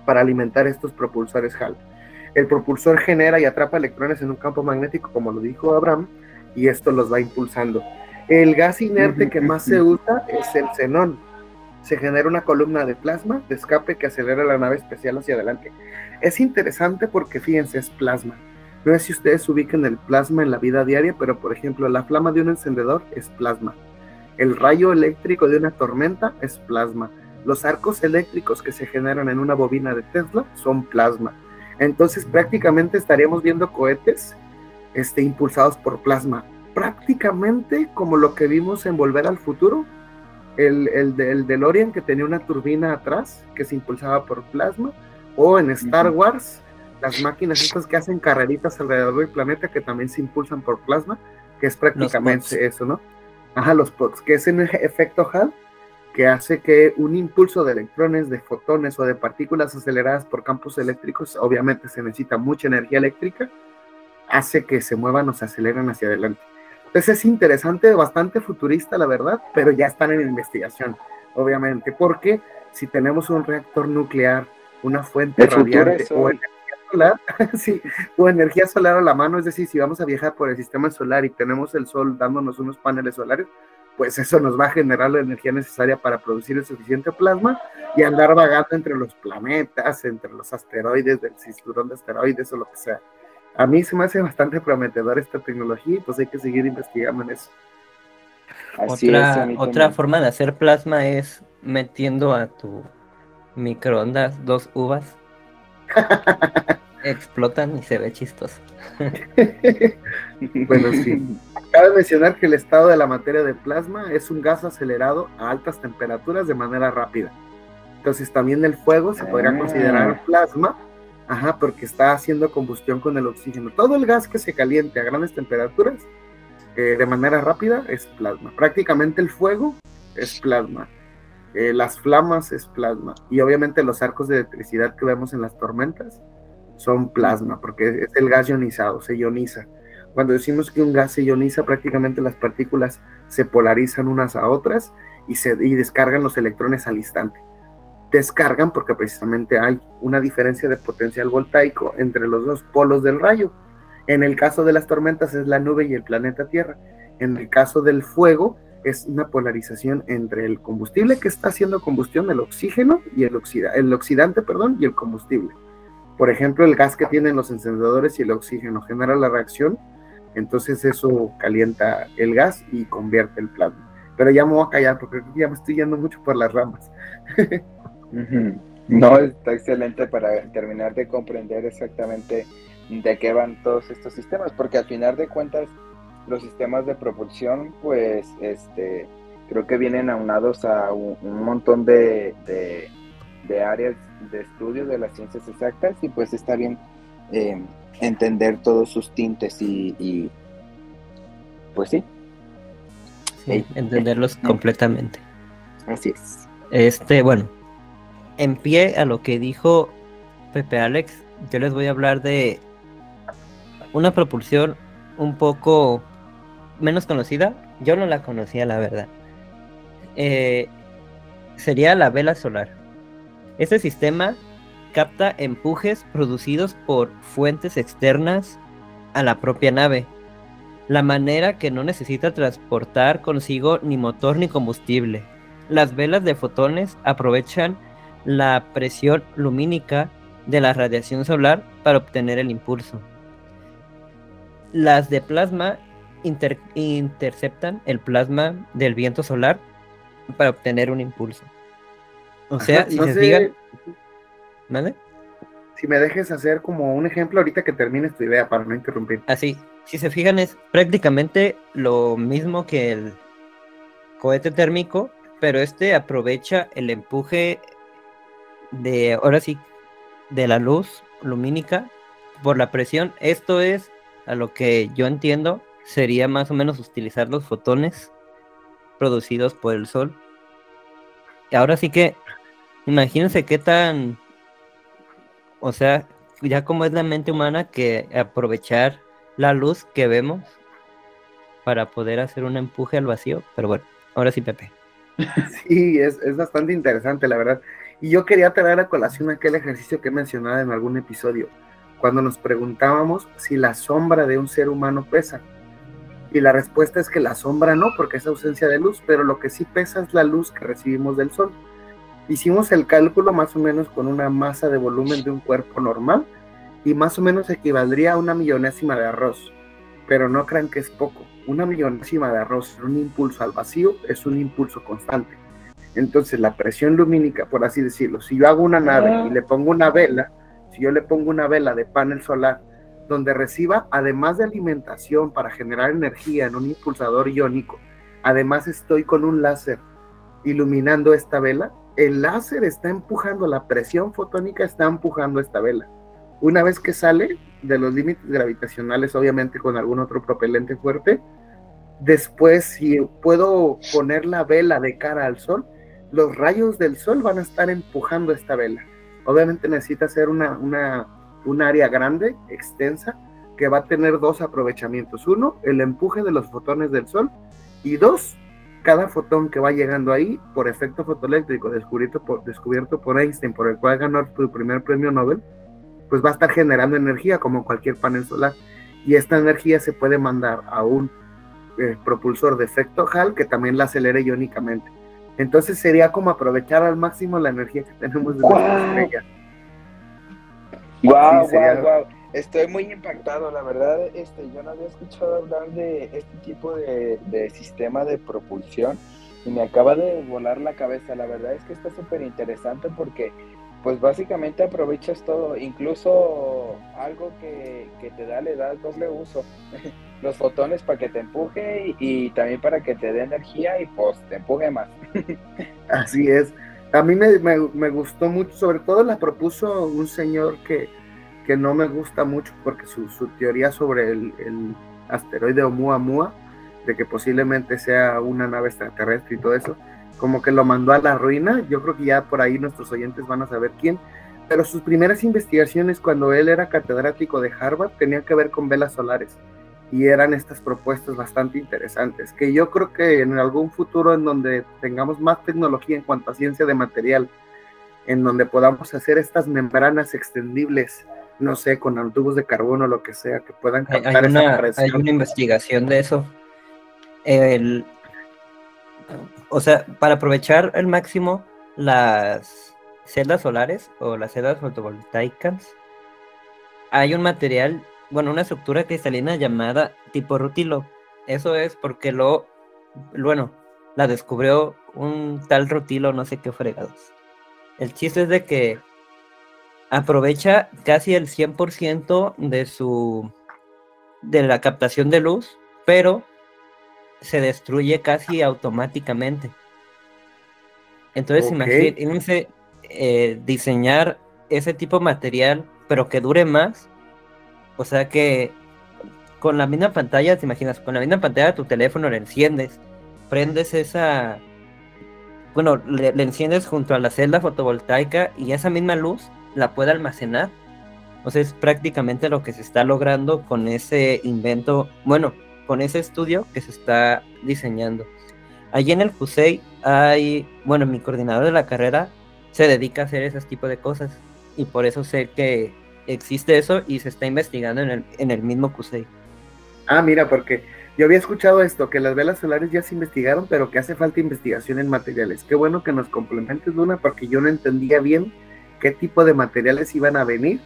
para alimentar estos propulsores HAL. El propulsor genera y atrapa electrones en un campo magnético, como lo dijo Abraham, y esto los va impulsando. El gas inerte que más se usa es el xenón. Se genera una columna de plasma de escape que acelera la nave especial hacia adelante. Es interesante porque fíjense, es plasma. No sé si ustedes ubican el plasma en la vida diaria, pero por ejemplo, la flama de un encendedor es plasma. El rayo eléctrico de una tormenta es plasma. Los arcos eléctricos que se generan en una bobina de Tesla son plasma entonces prácticamente estaríamos viendo cohetes este, impulsados por plasma, prácticamente como lo que vimos en Volver al Futuro, el, el, el DeLorean que tenía una turbina atrás que se impulsaba por plasma, o en Star Wars, las máquinas estas que hacen carreritas alrededor del planeta que también se impulsan por plasma, que es prácticamente eso, ¿no? Ajá, los POTS, que es un efecto Hall que hace que un impulso de electrones, de fotones o de partículas aceleradas por campos eléctricos, obviamente se necesita mucha energía eléctrica, hace que se muevan o se aceleren hacia adelante. Entonces es interesante, bastante futurista la verdad, pero ya están en investigación, obviamente, porque si tenemos un reactor nuclear, una fuente radiante o energía solar, sí, o energía solar a la mano, es decir, si vamos a viajar por el sistema solar y tenemos el sol dándonos unos paneles solares, pues eso nos va a generar la energía necesaria para producir el suficiente plasma y andar vagando entre los planetas, entre los asteroides, del cinturón de asteroides o lo que sea. A mí se me hace bastante prometedor esta tecnología y pues hay que seguir investigando en eso. otra, otra forma de hacer plasma es metiendo a tu microondas dos uvas. Explotan y se ve chistoso. bueno, sí. Cabe mencionar que el estado de la materia de plasma es un gas acelerado a altas temperaturas de manera rápida. Entonces también el fuego se podría considerar ah. plasma, ajá, porque está haciendo combustión con el oxígeno. Todo el gas que se caliente a grandes temperaturas eh, de manera rápida es plasma. Prácticamente el fuego es plasma. Eh, las flamas es plasma. Y obviamente los arcos de electricidad que vemos en las tormentas son plasma, porque es el gas ionizado, se ioniza. Cuando decimos que un gas se ioniza, prácticamente las partículas se polarizan unas a otras y, se, descargan los electrones al instante. Descargan porque precisamente hay una diferencia de potencial voltaico entre los dos polos del rayo. En el caso de las tormentas es la nube y el planeta Tierra. En el caso del fuego, es una polarización entre el combustible que está haciendo combustión, el oxígeno y el, oxida, el oxidante, perdón, y el combustible. Por ejemplo, el gas que tienen los encendedores y el oxígeno genera la reacción, entonces eso calienta el gas y convierte el plasma. Pero ya me voy a callar porque ya me estoy yendo mucho por las ramas. No, está excelente para terminar de comprender exactamente de qué van todos estos sistemas, porque al final de cuentas los sistemas de propulsión, pues, este, creo que vienen aunados a un, montón de, de, áreas de estudio de las ciencias exactas y pues está bien eh, entender todos sus tintes y, pues sí. Sí, entenderlos completamente. Así es. Este, bueno, en pie a lo que dijo Pepe Alex, yo les voy a hablar de una propulsión un poco menos conocida. Yo no la conocía, la verdad. Eh, sería la vela solar. Este sistema capta empujes producidos por fuentes externas a la propia nave. La manera que no necesita transportar consigo ni motor ni combustible. Las velas de fotones aprovechan la presión lumínica de la radiación solar para obtener el impulso. Las de plasma interceptan el plasma del viento solar para obtener un impulso. O sea, si se fijan... ¿Vale? Si me dejes hacer como un ejemplo ahorita que termines tu idea para no interrumpir. Así, si se fijan es prácticamente lo mismo que el cohete térmico, pero este aprovecha el empuje de, ahora sí, de la luz lumínica por la presión. Esto es, a lo que yo entiendo, sería más o menos utilizar los fotones producidos por el sol. Ahora sí que, imagínense qué tan, o sea, ya como es la mente humana que aprovechar la luz que vemos para poder hacer un empuje al vacío. Pero bueno, ahora sí, Pepe. Sí, es, bastante interesante, la verdad. Y yo quería traer a colación aquel ejercicio que he mencionado en algún episodio, cuando nos preguntábamos si la sombra de un ser humano pesa. Y la respuesta es que la sombra no, porque es ausencia de luz, pero lo que sí pesa es la luz que recibimos del sol. Hicimos el cálculo más o menos con una masa de volumen de un cuerpo normal y más o menos equivaldría a una millonésima de arroz. Pero no crean que es poco. Una millonésima de arroz un impulso al vacío es un impulso constante. Entonces la presión lumínica, por así decirlo, si yo hago una nave y le pongo una vela, si yo le pongo una vela de panel solar donde reciba, además de alimentación para generar energía en un impulsador iónico, además estoy con un láser iluminando esta vela, el láser está empujando, la presión fotónica está empujando esta vela. Una vez que sale de los límites gravitacionales, obviamente con algún otro propelente fuerte, después si puedo poner la vela de cara al sol, los rayos del sol van a estar empujando esta vela. Obviamente necesita ser una, una un área grande, extensa, que va a tener dos aprovechamientos. Uno, el empuje de los fotones del Sol y dos, cada fotón que va llegando ahí por efecto fotoeléctrico descubierto por, descubierto por Einstein, por el cual ganó su primer premio Nobel, pues va a estar generando energía como cualquier panel solar. Y esta energía se puede mandar a un eh, propulsor de efecto Hall que también la acelere iónicamente. Entonces sería como aprovechar al máximo la energía que tenemos de estrella. Wow, wow, wow. Estoy muy impactado, la verdad, este, yo no había escuchado hablar de este tipo de, sistema de propulsión y me acaba de volar la cabeza. La verdad es que está súper interesante porque pues básicamente aprovechas todo, incluso algo que, te da, le da doble uso. Los fotones para que te empuje y, también para que te dé energía y pues te empuje más. Así es. A mí me, gustó mucho, sobre todo la propuso un señor que, que no me gusta mucho porque su, teoría sobre el, asteroide Oumuamua, de que posiblemente sea una nave extraterrestre y todo eso, como que lo mandó a la ruina. Yo creo que ya por ahí nuestros oyentes van a saber quién. Pero sus primeras investigaciones cuando él era catedrático de Harvard tenían que ver con velas solares y eran estas propuestas bastante interesantes, que yo creo que en algún futuro en donde tengamos más tecnología en cuanto a ciencia de material, en donde podamos hacer estas membranas extendibles, no sé, con tubos de carbono o lo que sea, que puedan captar hay, una, Hay una investigación de eso. el, o sea, para aprovechar al máximo las celdas solares o las celdas fotovoltaicas, hay un material, bueno, una estructura cristalina llamada tipo rutilo. Eso es porque lo, bueno, la descubrió un tal rutilo, no sé qué fregados. El chiste es de que aprovecha casi el 100% de su de la captación de luz, pero se destruye casi automáticamente. Entonces, imagínense eh, diseñar ese tipo de material, pero que dure más. O sea que con la misma pantalla, te imaginas, con la misma pantalla de tu teléfono le enciendes, prendes esa, bueno, le, enciendes junto a la celda fotovoltaica y esa misma luz la puede almacenar. O sea, es prácticamente lo que se está logrando con ese invento, bueno, con ese estudio que se está diseñando. Allí en el CUSEI hay, bueno, mi coordinador de la carrera se dedica a hacer ese tipo de cosas y por eso sé que existe eso y se está investigando en el, en el mismo CUSEI. Ah, mira, porque yo había escuchado esto, que las velas solares ya se investigaron, pero que hace falta investigación en materiales. Qué bueno que nos complementes, Luna, porque yo no entendía bien qué tipo de materiales iban a venir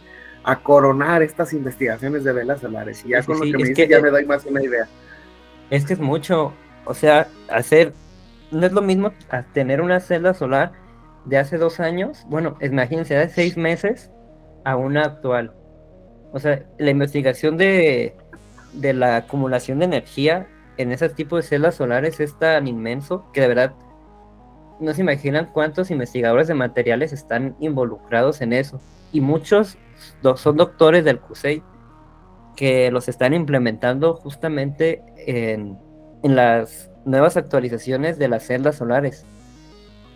a coronar estas investigaciones de velas solares. Y ya con lo que me dice ya me doy más una idea. Es que es mucho, o sea, hacer, no es lo mismo tener una celda solar de hace dos años, bueno, imagínense, de seis meses a una actual. O sea, la investigación de, de la acumulación de energía en ese tipo de celdas solares es tan inmenso que de verdad no se imaginan cuántos investigadores de materiales están involucrados en eso. Y muchos son doctores del CUSEI que los están implementando justamente en, las nuevas actualizaciones de las celdas solares.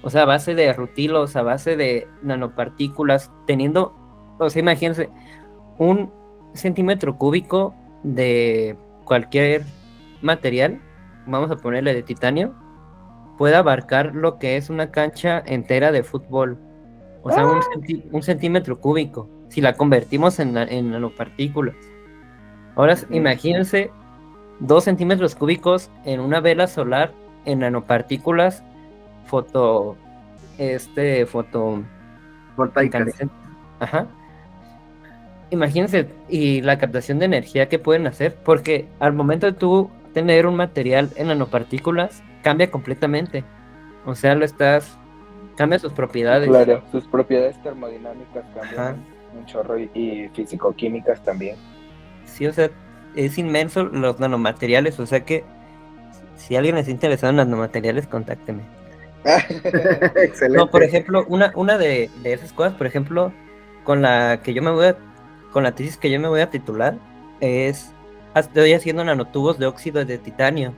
O sea, a base de rutilos, a base de nanopartículas, teniendo, o sea, imagínense, un centímetro cúbico de cualquier material, vamos a ponerle de titanio, puede abarcar lo que es una cancha entera de fútbol. O sea, un, ¡Ah! centímetro cúbico, si la convertimos en, en nanopartículas. Ahora imagínense dos centímetros cúbicos en una vela solar en nanopartículas foto, este, foto... Voltaicas. Ajá. Imagínense y la captación de energía que pueden hacer, porque al momento de tú tener un material en nanopartículas, cambia completamente. O sea, lo estás, cambia sus propiedades. Claro, sus propiedades termodinámicas cambian un chorro y, y físico-químicas también. Sí, o sea, es inmenso los nanomateriales, o sea que si alguien está interesado en los nanomateriales, contácteme. Excelente. No, por ejemplo, una, una de, de, esas cosas, por ejemplo, con la que yo me voy a, con la tesis que yo me voy a titular, es estoy haciendo nanotubos de óxido de titanio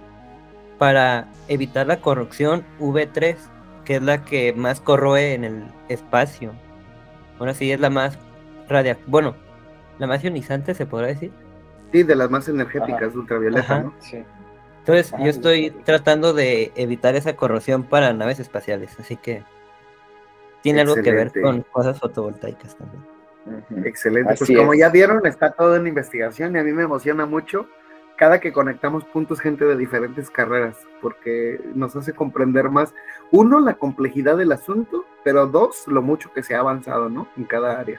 para evitar la corrupción V3, que es la que más corroe en el espacio. Bueno, sí, es la más radia bueno, la más ionizante se podrá decir. Sí, de las más energéticas, ultravioleta, ¿no? Sí. Entonces, yo estoy tratando de evitar esa corrosión para naves espaciales, así que tiene algo que ver con cosas fotovoltaicas también. Excelente, pues como ya vieron, está todo en investigación y a mí me emociona mucho cada que conectamos puntos gente de diferentes carreras, porque nos hace comprender más, uno, la complejidad del asunto, pero dos, lo mucho que se ha avanzado, ¿no? En cada área.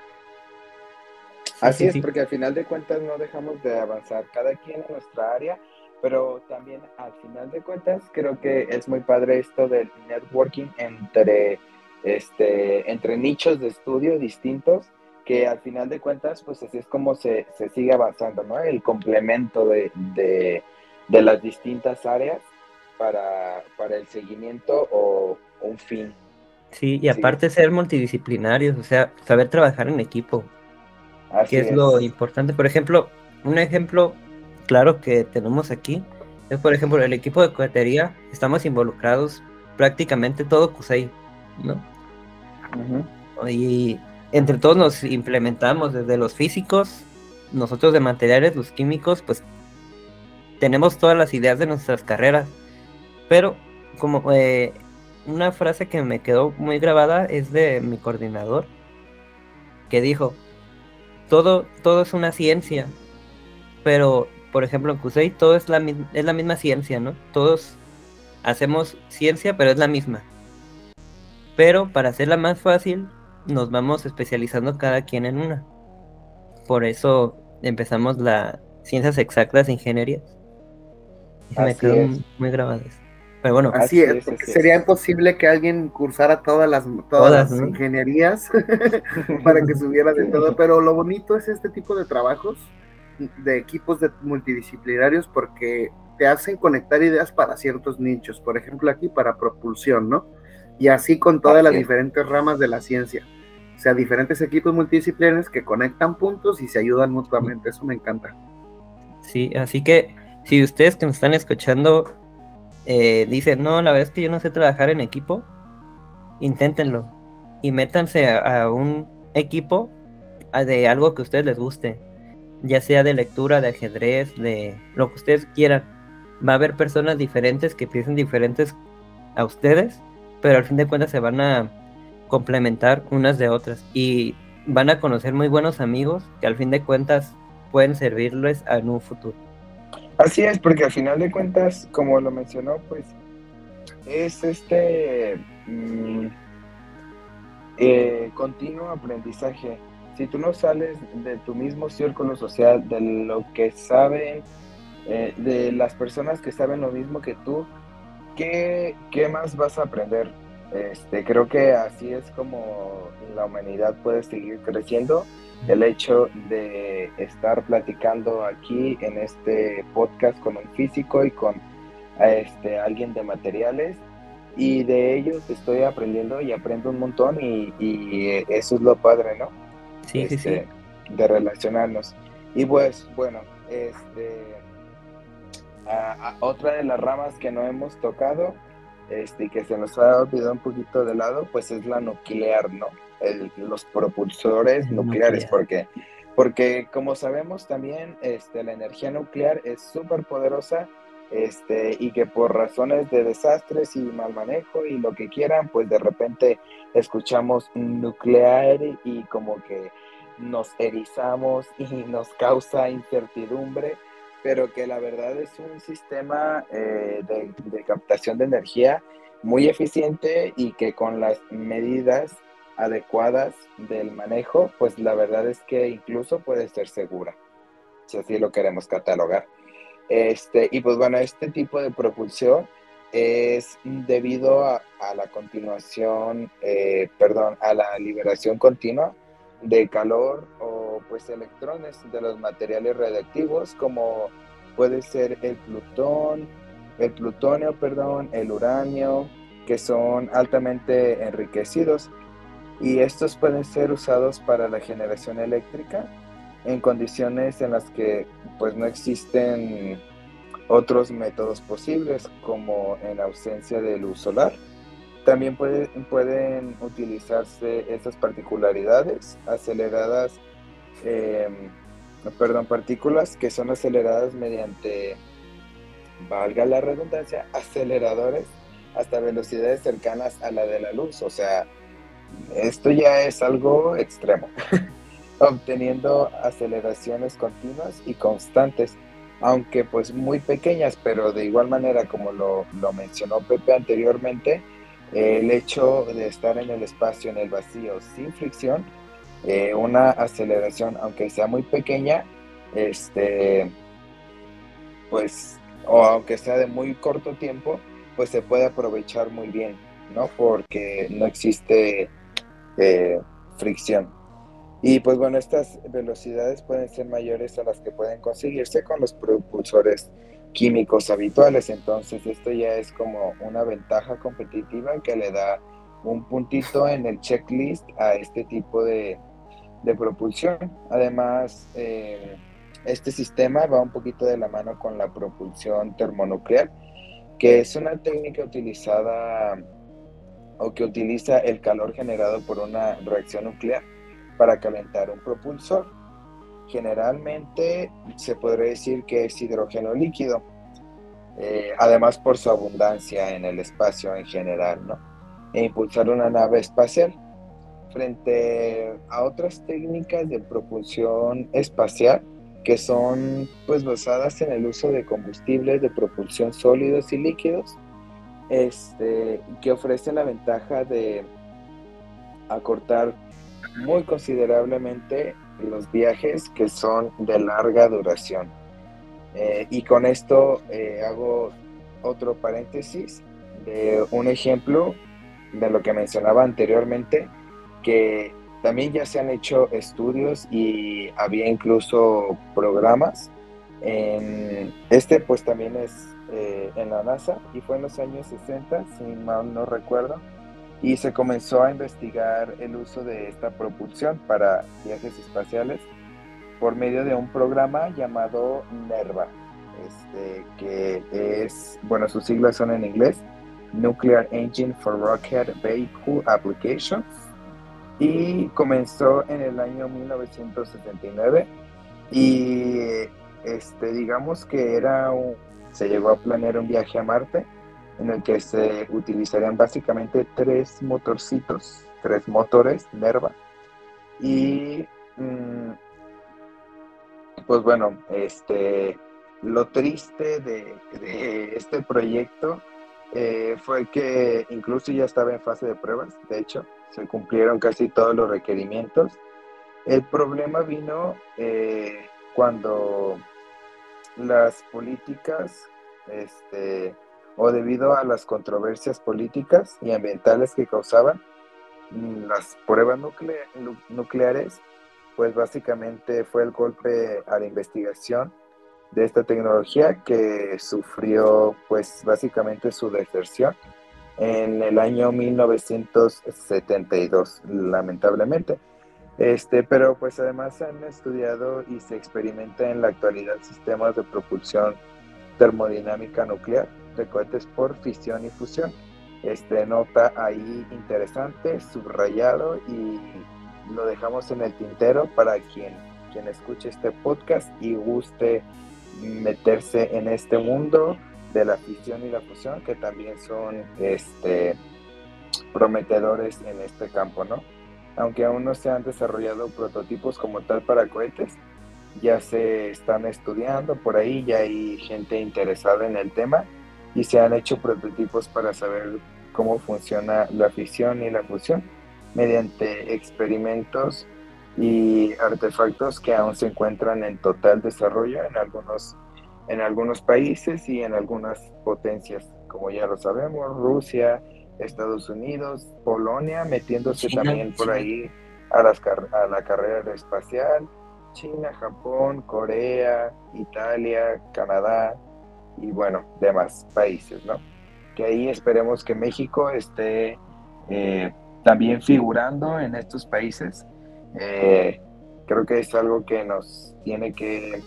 Así es, porque al final de cuentas no dejamos de avanzar, cada quien en nuestra área, pero también al final de cuentas creo que es muy padre esto del networking entre, este, entre nichos de estudio distintos que al final de cuentas, pues así es como se, sigue avanzando, ¿no? El complemento de, las distintas áreas para, el seguimiento o un fin. Sí, y aparte ser multidisciplinarios, o sea, saber trabajar en equipo, que es, lo importante. Por ejemplo, un ejemplo claro que tenemos aquí es, por ejemplo, el equipo de cohetería, estamos involucrados prácticamente todo CUSEI, ¿no? Y entre todos nos implementamos, desde los físicos, nosotros de materiales, los químicos, pues tenemos todas las ideas de nuestras carreras. Pero como eh, una frase que me quedó muy grabada es de mi coordinador, que dijo, todo, todo es una ciencia, pero por ejemplo, en CUSEI todo es la, es la misma ciencia, ¿no? Todos hacemos ciencia, pero es la misma. Pero para hacerla más fácil, nos vamos especializando cada quien en una. Por eso empezamos las ciencias exactas e ingenierías. me quedó muy grabado eso. Pero bueno, así, es, sería imposible que alguien cursara todas las, todas, las ingenierías para que subiera de todo. Pero lo bonito es este tipo de trabajos de equipos de multidisciplinarios porque te hacen conectar ideas para ciertos nichos. Por ejemplo, aquí para propulsión, ¿no? Y así con todas las diferentes ramas de la ciencia. O sea, diferentes equipos multidisciplinarios que conectan puntos y se ayudan mutuamente. Eso me encanta. Sí, así que si ustedes que me están escuchando eh, dicen, no, la verdad es que yo no sé trabajar en equipo, inténtenlo y métanse a, un equipo de algo que a ustedes les guste, ya sea de lectura, de ajedrez, de lo que ustedes quieran. Va a haber personas diferentes que piensen diferentes a ustedes, pero al fin de cuentas se van a complementar unas de otras y van a conocer muy buenos amigos que al fin de cuentas pueden servirles en un futuro. Así es, porque al final de cuentas, como lo mencionó, pues es este mm, eh, continuo aprendizaje. Si tú no sales de tu mismo círculo social, de lo que saben, eh, de las personas que saben lo mismo que tú, ¿qué, qué más vas a aprender? Este, creo que así es como la humanidad puede seguir creciendo el hecho de estar platicando aquí en este podcast con un físico y con este, alguien de materiales y de ellos estoy aprendiendo y aprendo un montón y, eso es lo padre, ¿no? Sí, sí, sí. Este, de relacionarnos. Y pues, bueno, este, otra de las ramas que no hemos tocado este, que se nos ha olvidado un poquito de lado, pues es la nuclear, ¿no? los propulsores nucleares, porque porque como sabemos también este, la energía nuclear es súper poderosa este, y que por razones de desastres y mal manejo y lo que quieran, pues de repente escuchamos nuclear y como que nos erizamos y nos causa incertidumbre, pero que la verdad es un sistema eh, de, de captación de energía muy eficiente y que con las medidas adecuadas del manejo, pues la verdad es que incluso puede ser segura, si así lo queremos catalogar. Este, y pues bueno, este tipo de propulsión es debido a, la continuación, eh, perdón, a la liberación continua de calor o pues electrones de los materiales radiactivos como puede ser el plutón, el plutonio, perdón, el uranio, que son altamente enriquecidos y estos pueden ser usados para la generación eléctrica en condiciones en las que pues no existen otros métodos posibles como en ausencia de luz solar. También pueden utilizarse estas particularidades aceleradas, em, perdón, partículas que son aceleradas mediante, valga la redundancia, aceleradores hasta velocidades cercanas a la de la luz, o sea, esto ya es algo extremo, obteniendo aceleraciones continuas y constantes, aunque pues muy pequeñas, pero de igual manera como lo, mencionó Pepe anteriormente, el hecho de estar en el espacio, en el vacío, sin fricción, eh, una aceleración, aunque sea muy pequeña, este, pues, o aunque sea de muy corto tiempo, pues se puede aprovechar muy bien, ¿no? Porque no existe fricción. Y pues bueno, estas velocidades pueden ser mayores a las que pueden conseguirse con los propulsores químicos habituales. Entonces esto ya es como una ventaja competitiva que le da un puntito en el checklist a este tipo de, propulsión. Además, eh, este sistema va un poquito de la mano con la propulsión termonuclear, que es una técnica utilizada o que utiliza el calor generado por una reacción nuclear para calentar un propulsor. Generalmente se podría decir que es hidrógeno líquido, eh, además por su abundancia en el espacio en general, ¿no? E impulsar una nave espacial. Frente a otras técnicas de propulsión espacial, que son pues basadas en el uso de combustibles de propulsión sólidos y líquidos, este, que ofrecen la ventaja de acortar muy considerablemente los viajes que son de larga duración. Eh, y con esto eh, hago otro paréntesis de un ejemplo de lo que mencionaba anteriormente, que también ya se han hecho estudios y había incluso programas. En, este pues también es eh, en la NASA y fue en los años 60, si mal no recuerdo, y se comenzó a investigar el uso de esta propulsión para viajes espaciales por medio de un programa llamado NERVA, este, que es, bueno, sus siglas son en inglés, Nuclear Engine for Rocket Vehicle Applications, y comenzó en el año 1979 y este, digamos que era un, se llegó a planear un viaje a Marte en el que se utilizarían básicamente tres motorcitos, tres motores Nerva. Y mm, pues bueno, este, lo triste de, este proyecto eh, fue que incluso ya estaba en fase de pruebas, de hecho, se cumplieron casi todos los requerimientos. El problema vino eh, cuando las políticas, este, o debido a las controversias políticas y ambientales que causaban mm, las pruebas nucleares, pues básicamente fue el golpe a la investigación de esta tecnología que sufrió pues básicamente su deserción en el año 1972, lamentablemente. Este, pero pues además han estudiado y se experimenta en la actualidad sistemas de propulsión termodinámica nuclear de cohetes por fisión y fusión. Este nota ahí interesante, subrayado y lo dejamos en el tintero para quien, quien escuche este podcast y guste meterse en este mundo de la fisión y la fusión, que también son este, prometedores en este campo, ¿no? Aunque aún no se han desarrollado prototipos como tal para cohetes, ya se están estudiando por ahí, ya hay gente interesada en el tema y se han hecho prototipos para saber cómo funciona la fisión y la fusión mediante experimentos y artefactos que aún se encuentran en total desarrollo en algunos en algunos países y en algunas potencias, como ya lo sabemos, Rusia, Estados Unidos, Polonia, metiéndose también por ahí a, las, a la carrera espacial, China, Japón, Corea, Italia, Canadá y bueno, demás países, ¿no? Que ahí esperemos que México esté eh, también figurando en estos países. Eh, creo que es algo que nos tiene que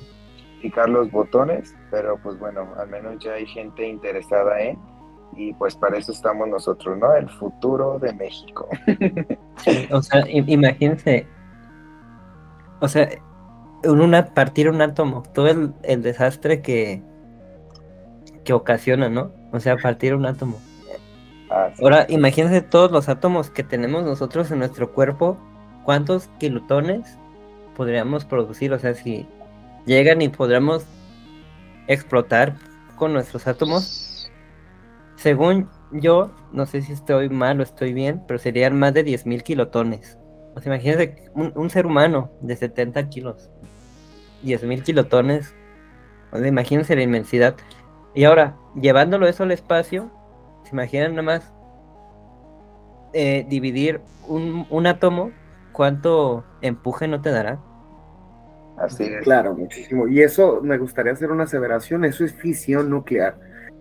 los botones, pero pues bueno, al menos ya hay gente interesada en y pues para eso estamos nosotros, ¿no? El futuro de México. o sea, imagínense, o sea, una, partir un átomo, todo el, el, desastre que, que ocasiona, ¿no? O sea, partir un átomo. Ah, Ahora, imagínense todos los átomos que tenemos nosotros en nuestro cuerpo, ¿cuántos kilotones podríamos producir? O sea, si llegan y podremos explotar con nuestros átomos. Según yo, no sé si estoy mal o estoy bien, pero serían más de 10.000 kilotones. O sea, imagínense un, ser humano de 70 kilos. 10.000 kilotones. O sea, imagínense la inmensidad. Y ahora, llevándolo eso al espacio, ¿se imaginan nada más eh, dividir un, un átomo? ¿Cuánto empuje no te dará? Así es. Claro, muchísimo. Y eso me gustaría hacer una aseveración, eso es fisión nuclear,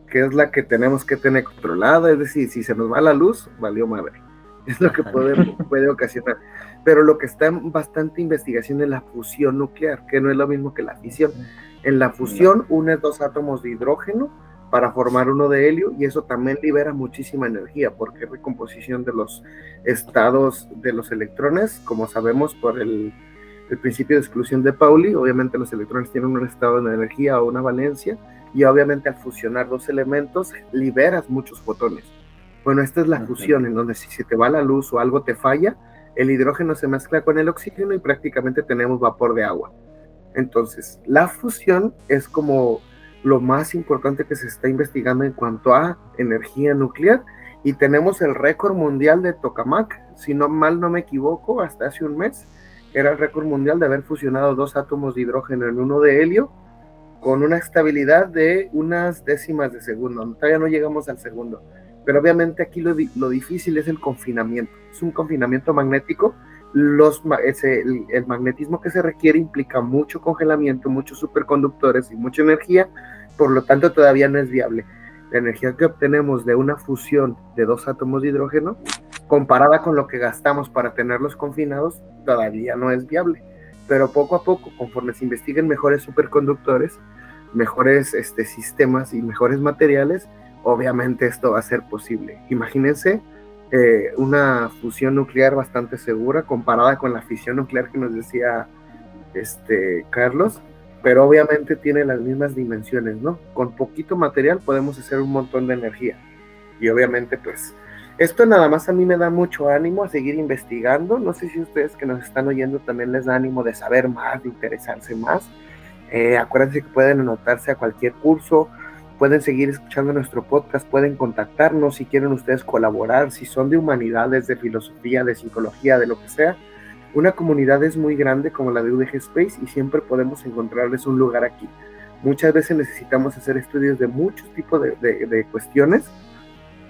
que es la que tenemos que tener controlada, es decir, si se nos va la luz, valió madre. Es lo que puede, puede ocasionar. Pero lo que está en bastante investigación es la fusión nuclear, que no es lo mismo que la fisión. En la fusión une dos átomos de hidrógeno para formar uno de helio y eso también libera muchísima energía porque es recomposición de los estados de los electrones, como sabemos por el el principio de exclusión de Pauli, obviamente los electrones tienen un estado de energía o una valencia, y obviamente al fusionar dos elementos liberas muchos fotones. Bueno, esta es la fusión, en donde si se te va la luz o algo te falla, el hidrógeno se mezcla con el oxígeno y prácticamente tenemos vapor de agua. Entonces, la fusión es como lo más importante que se está investigando en cuanto a energía nuclear y tenemos el récord mundial de tokamak, si no mal no me equivoco, hasta hace un mes era el récord mundial de haber fusionado dos átomos de hidrógeno en uno de helio con una estabilidad de unas décimas de segundo. Todavía no llegamos al segundo. Pero obviamente aquí lo, difícil es el confinamiento. Es un confinamiento magnético. El, magnetismo que se requiere implica mucho congelamiento, muchos superconductores y mucha energía. Por lo tanto, todavía no es viable. La energía que obtenemos de una fusión de dos átomos de hidrógeno, comparada con lo que gastamos para tenerlos confinados, todavía no es viable pero poco a poco, conforme se investiguen mejores superconductores, mejores este, sistemas y mejores materiales, obviamente esto va a ser posible. Imagínense eh, una fusión nuclear bastante segura comparada con la fisión nuclear que nos decía este, Carlos, pero obviamente tiene las mismas dimensiones, ¿no? Con poquito material podemos hacer un montón de energía. Y obviamente, pues, esto nada más a mí me da mucho ánimo a seguir investigando. No sé si ustedes que nos están oyendo también les da ánimo de saber más, de interesarse más. Eh, acuérdense que pueden anotarse a cualquier curso, pueden seguir escuchando nuestro podcast, pueden contactarnos si quieren ustedes colaborar, si son de humanidades, de filosofía, de psicología, de lo que sea. Una comunidad es muy grande como la de UDG Space y siempre podemos encontrarles un lugar aquí. Muchas veces necesitamos hacer estudios de muchos tipos de, de cuestiones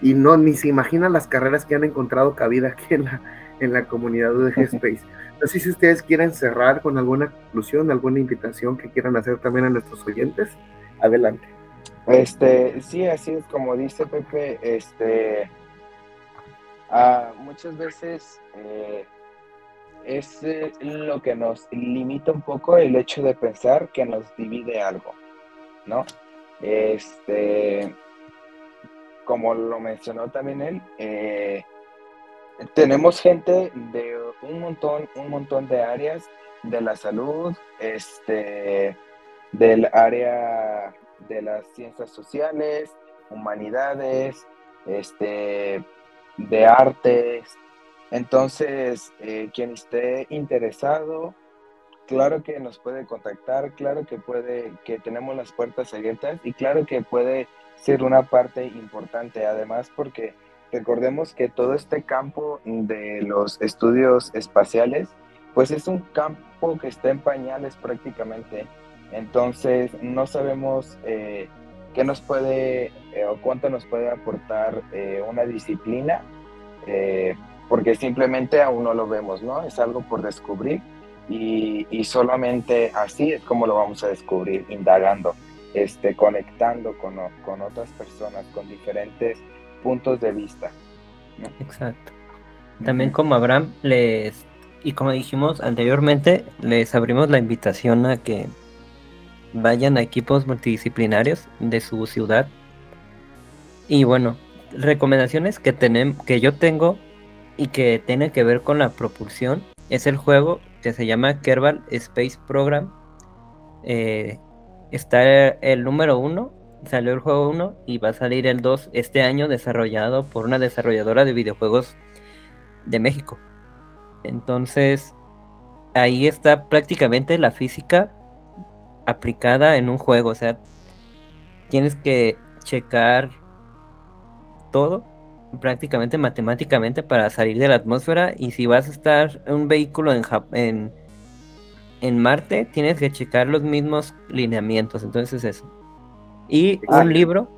y no ni se imaginan las carreras que han encontrado cabida aquí en la, en la comunidad de G-Space. No sé si ustedes quieren cerrar con alguna conclusión, alguna invitación que quieran hacer también a nuestros oyentes. Adelante. Este, sí, así es como dice Pepe, este, ah, muchas veces eh, es eh, lo que nos limita un poco el hecho de pensar que nos divide algo, ¿no? Este, como lo mencionó también él, eh, tenemos gente de un montón, un montón de áreas de la salud, este, del área de las ciencias sociales, humanidades, este, de artes. Entonces, eh, quien esté interesado, claro que nos puede contactar, claro que puede, que tenemos las puertas abiertas y claro que puede ser una parte importante, además porque recordemos que todo este campo de los estudios espaciales, pues es un campo que está en pañales prácticamente. Entonces no sabemos eh, qué nos puede eh, o cuánto nos puede aportar una disciplina, porque simplemente aún no lo vemos, ¿no? Es algo por descubrir y, y solamente así es como lo vamos a descubrir, indagando este, conectando con, con otras personas, con diferentes puntos de vista. Exacto. También como Abraham, les, y como dijimos anteriormente, les abrimos la invitación a que vayan a equipos multidisciplinarios de su ciudad. Y bueno, recomendaciones que, tenemos, que yo tengo y que tienen que ver con la propulsión es el juego que se llama Kerbal Space Program. Eh, está el número uno, salió el juego 1 y va a salir el 2 este año desarrollado por una desarrolladora de videojuegos de México. Entonces, ahí está prácticamente la física aplicada en un juego, o sea, tienes que checar todo prácticamente matemáticamente para salir de la atmósfera y si vas a estar en un vehículo en, en en Marte tienes que checar los mismos lineamientos, entonces eso. Y un libro,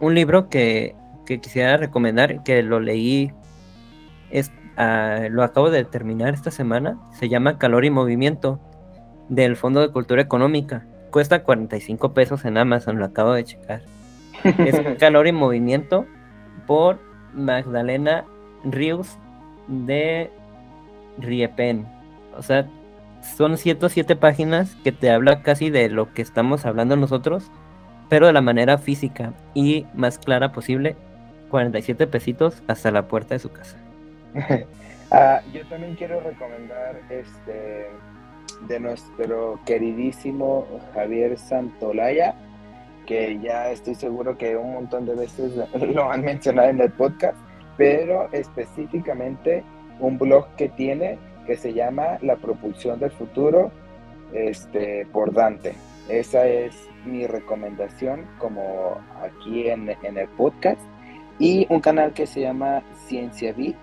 un libro que, quisiera recomendar, que lo leí, es, ah, lo acabo de terminar esta semana, se llama Calor y Movimiento, del Fondo de Cultura Económica. Cuesta 45 pesos en Amazon, lo acabo de checar. es Calor y Movimiento por Magdalena Rius de Riepen. O sea, son 107 páginas que te habla casi de lo que estamos hablando nosotros, pero de la manera física y más clara posible. 47 pesitos hasta la puerta de su casa. Ah, yo también quiero recomendar este de nuestro queridísimo Javier Santolaya, que ya estoy seguro que un montón de veces lo han mencionado en el podcast, pero específicamente un blog que tiene que se llama La propulsión del futuro, este, por Dante. Esa es mi recomendación como aquí en, el podcast. Y un canal que se llama Ciencia Bit,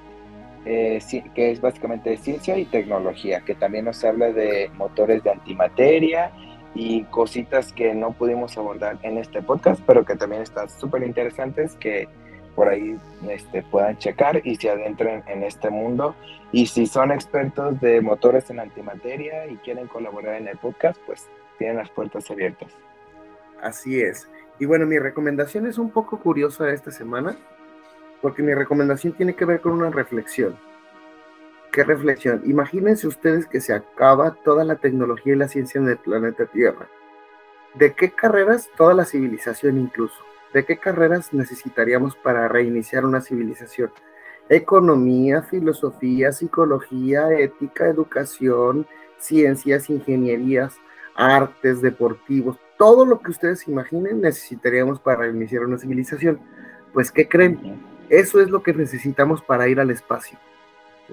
eh, que es básicamente ciencia y tecnología, que también nos habla de motores de antimateria y cositas que no pudimos abordar en este podcast, pero que también están súper interesantes, que por ahí este, puedan checar y se adentren en este mundo. Y si son expertos de motores en antimateria y quieren colaborar en el podcast, pues tienen las puertas abiertas. Así es. Y bueno, mi recomendación es un poco curiosa esta semana, porque mi recomendación tiene que ver con una reflexión. ¿Qué reflexión? Imagínense ustedes que se acaba toda la tecnología y la ciencia en el planeta Tierra. ¿De qué carreras toda la civilización incluso? ¿De qué carreras necesitaríamos para reiniciar una civilización? Economía, filosofía, psicología, ética, educación, ciencias, ingenierías, artes, deportivos, todo lo que ustedes imaginen necesitaríamos para reiniciar una civilización. Pues, ¿qué creen? Eso es lo que necesitamos para ir al espacio.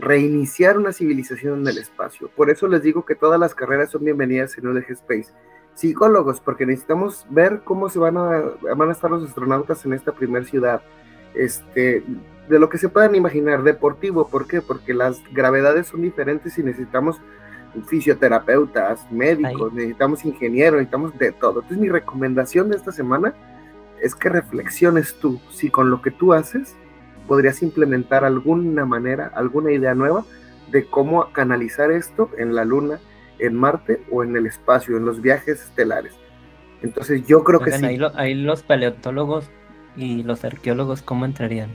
Reiniciar una civilización en el espacio. Por eso les digo que todas las carreras son bienvenidas en UDG Space psicólogos, porque necesitamos ver cómo se van a, van a estar los astronautas en esta primera ciudad. Este, de lo que se puedan imaginar, deportivo, ¿por qué? Porque las gravedades son diferentes y necesitamos fisioterapeutas, médicos, necesitamos ingenieros, necesitamos de todo. Entonces mi recomendación de esta semana es que reflexiones tú si con lo que tú haces podrías implementar alguna manera, alguna idea nueva de cómo canalizar esto en la luna, en Marte o en el espacio, en los viajes estelares. Entonces yo creo que sí. Ahí, los paleontólogos y los arqueólogos, ¿cómo entrarían?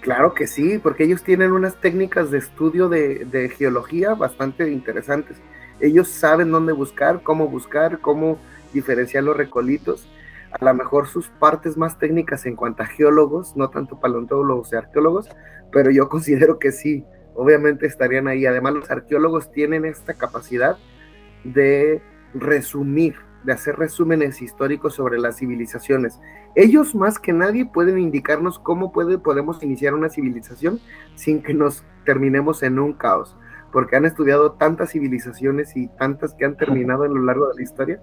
Claro que sí, porque ellos tienen unas técnicas de estudio de, de, geología bastante interesantes. Ellos saben dónde buscar, cómo buscar, cómo diferenciar los recolitos. A lo mejor sus partes más técnicas en cuanto a geólogos, no tanto paleontólogos y arqueólogos, pero yo considero que sí, obviamente estarían ahí. Además, los arqueólogos tienen esta capacidad de resumir, de hacer resúmenes históricos sobre las civilizaciones. Ellos más que nadie pueden indicarnos cómo puede, podemos iniciar una civilización sin que nos terminemos en un caos, porque han estudiado tantas civilizaciones y tantas que han terminado a lo largo de la historia,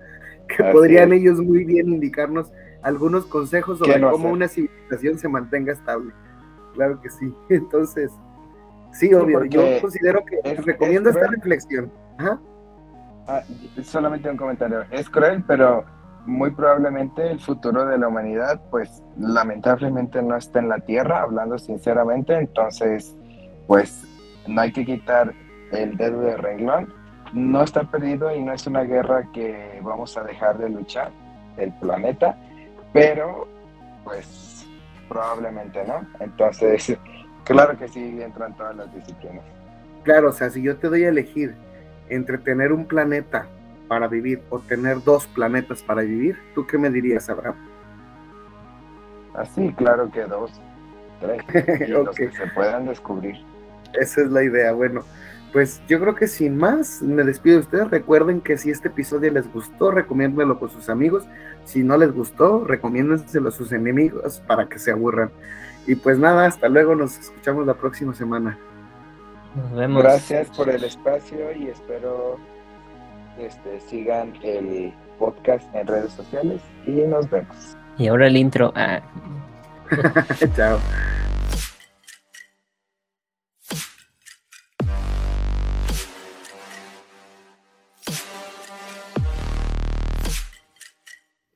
que podrían ellos muy bien indicarnos algunos consejos sobre cómo una civilización se mantenga estable. Claro que sí. Entonces, sí, obvio, yo considero que recomiendo esta reflexión. Ah, solamente un comentario. Es cruel, pero muy probablemente el futuro de la humanidad, pues lamentablemente no está en la Tierra, hablando sinceramente. Entonces, pues no hay que quitar el dedo de renglón. No está perdido y no es una guerra que vamos a dejar de luchar, el planeta, pero pues probablemente no. Entonces, claro que sí entran todas las disciplinas. Claro, o sea, si yo te doy a elegir entre tener un planeta para vivir o tener dos planetas para vivir, ¿tú qué me dirías, Abraham? Así, claro que dos, tres, los que se puedan descubrir. Esa es la idea. Bueno, pues yo creo que sin más, me despido de ustedes. Recuerden que si este episodio les gustó, recomiéndenlo con sus amigos. Si no les gustó, recomiéndenselo a sus enemigos para que se aburran. Y pues nada, hasta luego, nos escuchamos la próxima semana. Nos vemos. Gracias por el espacio y espero este, sigan el podcast en redes sociales y nos vemos. Y ahora el intro. Ah. Chao.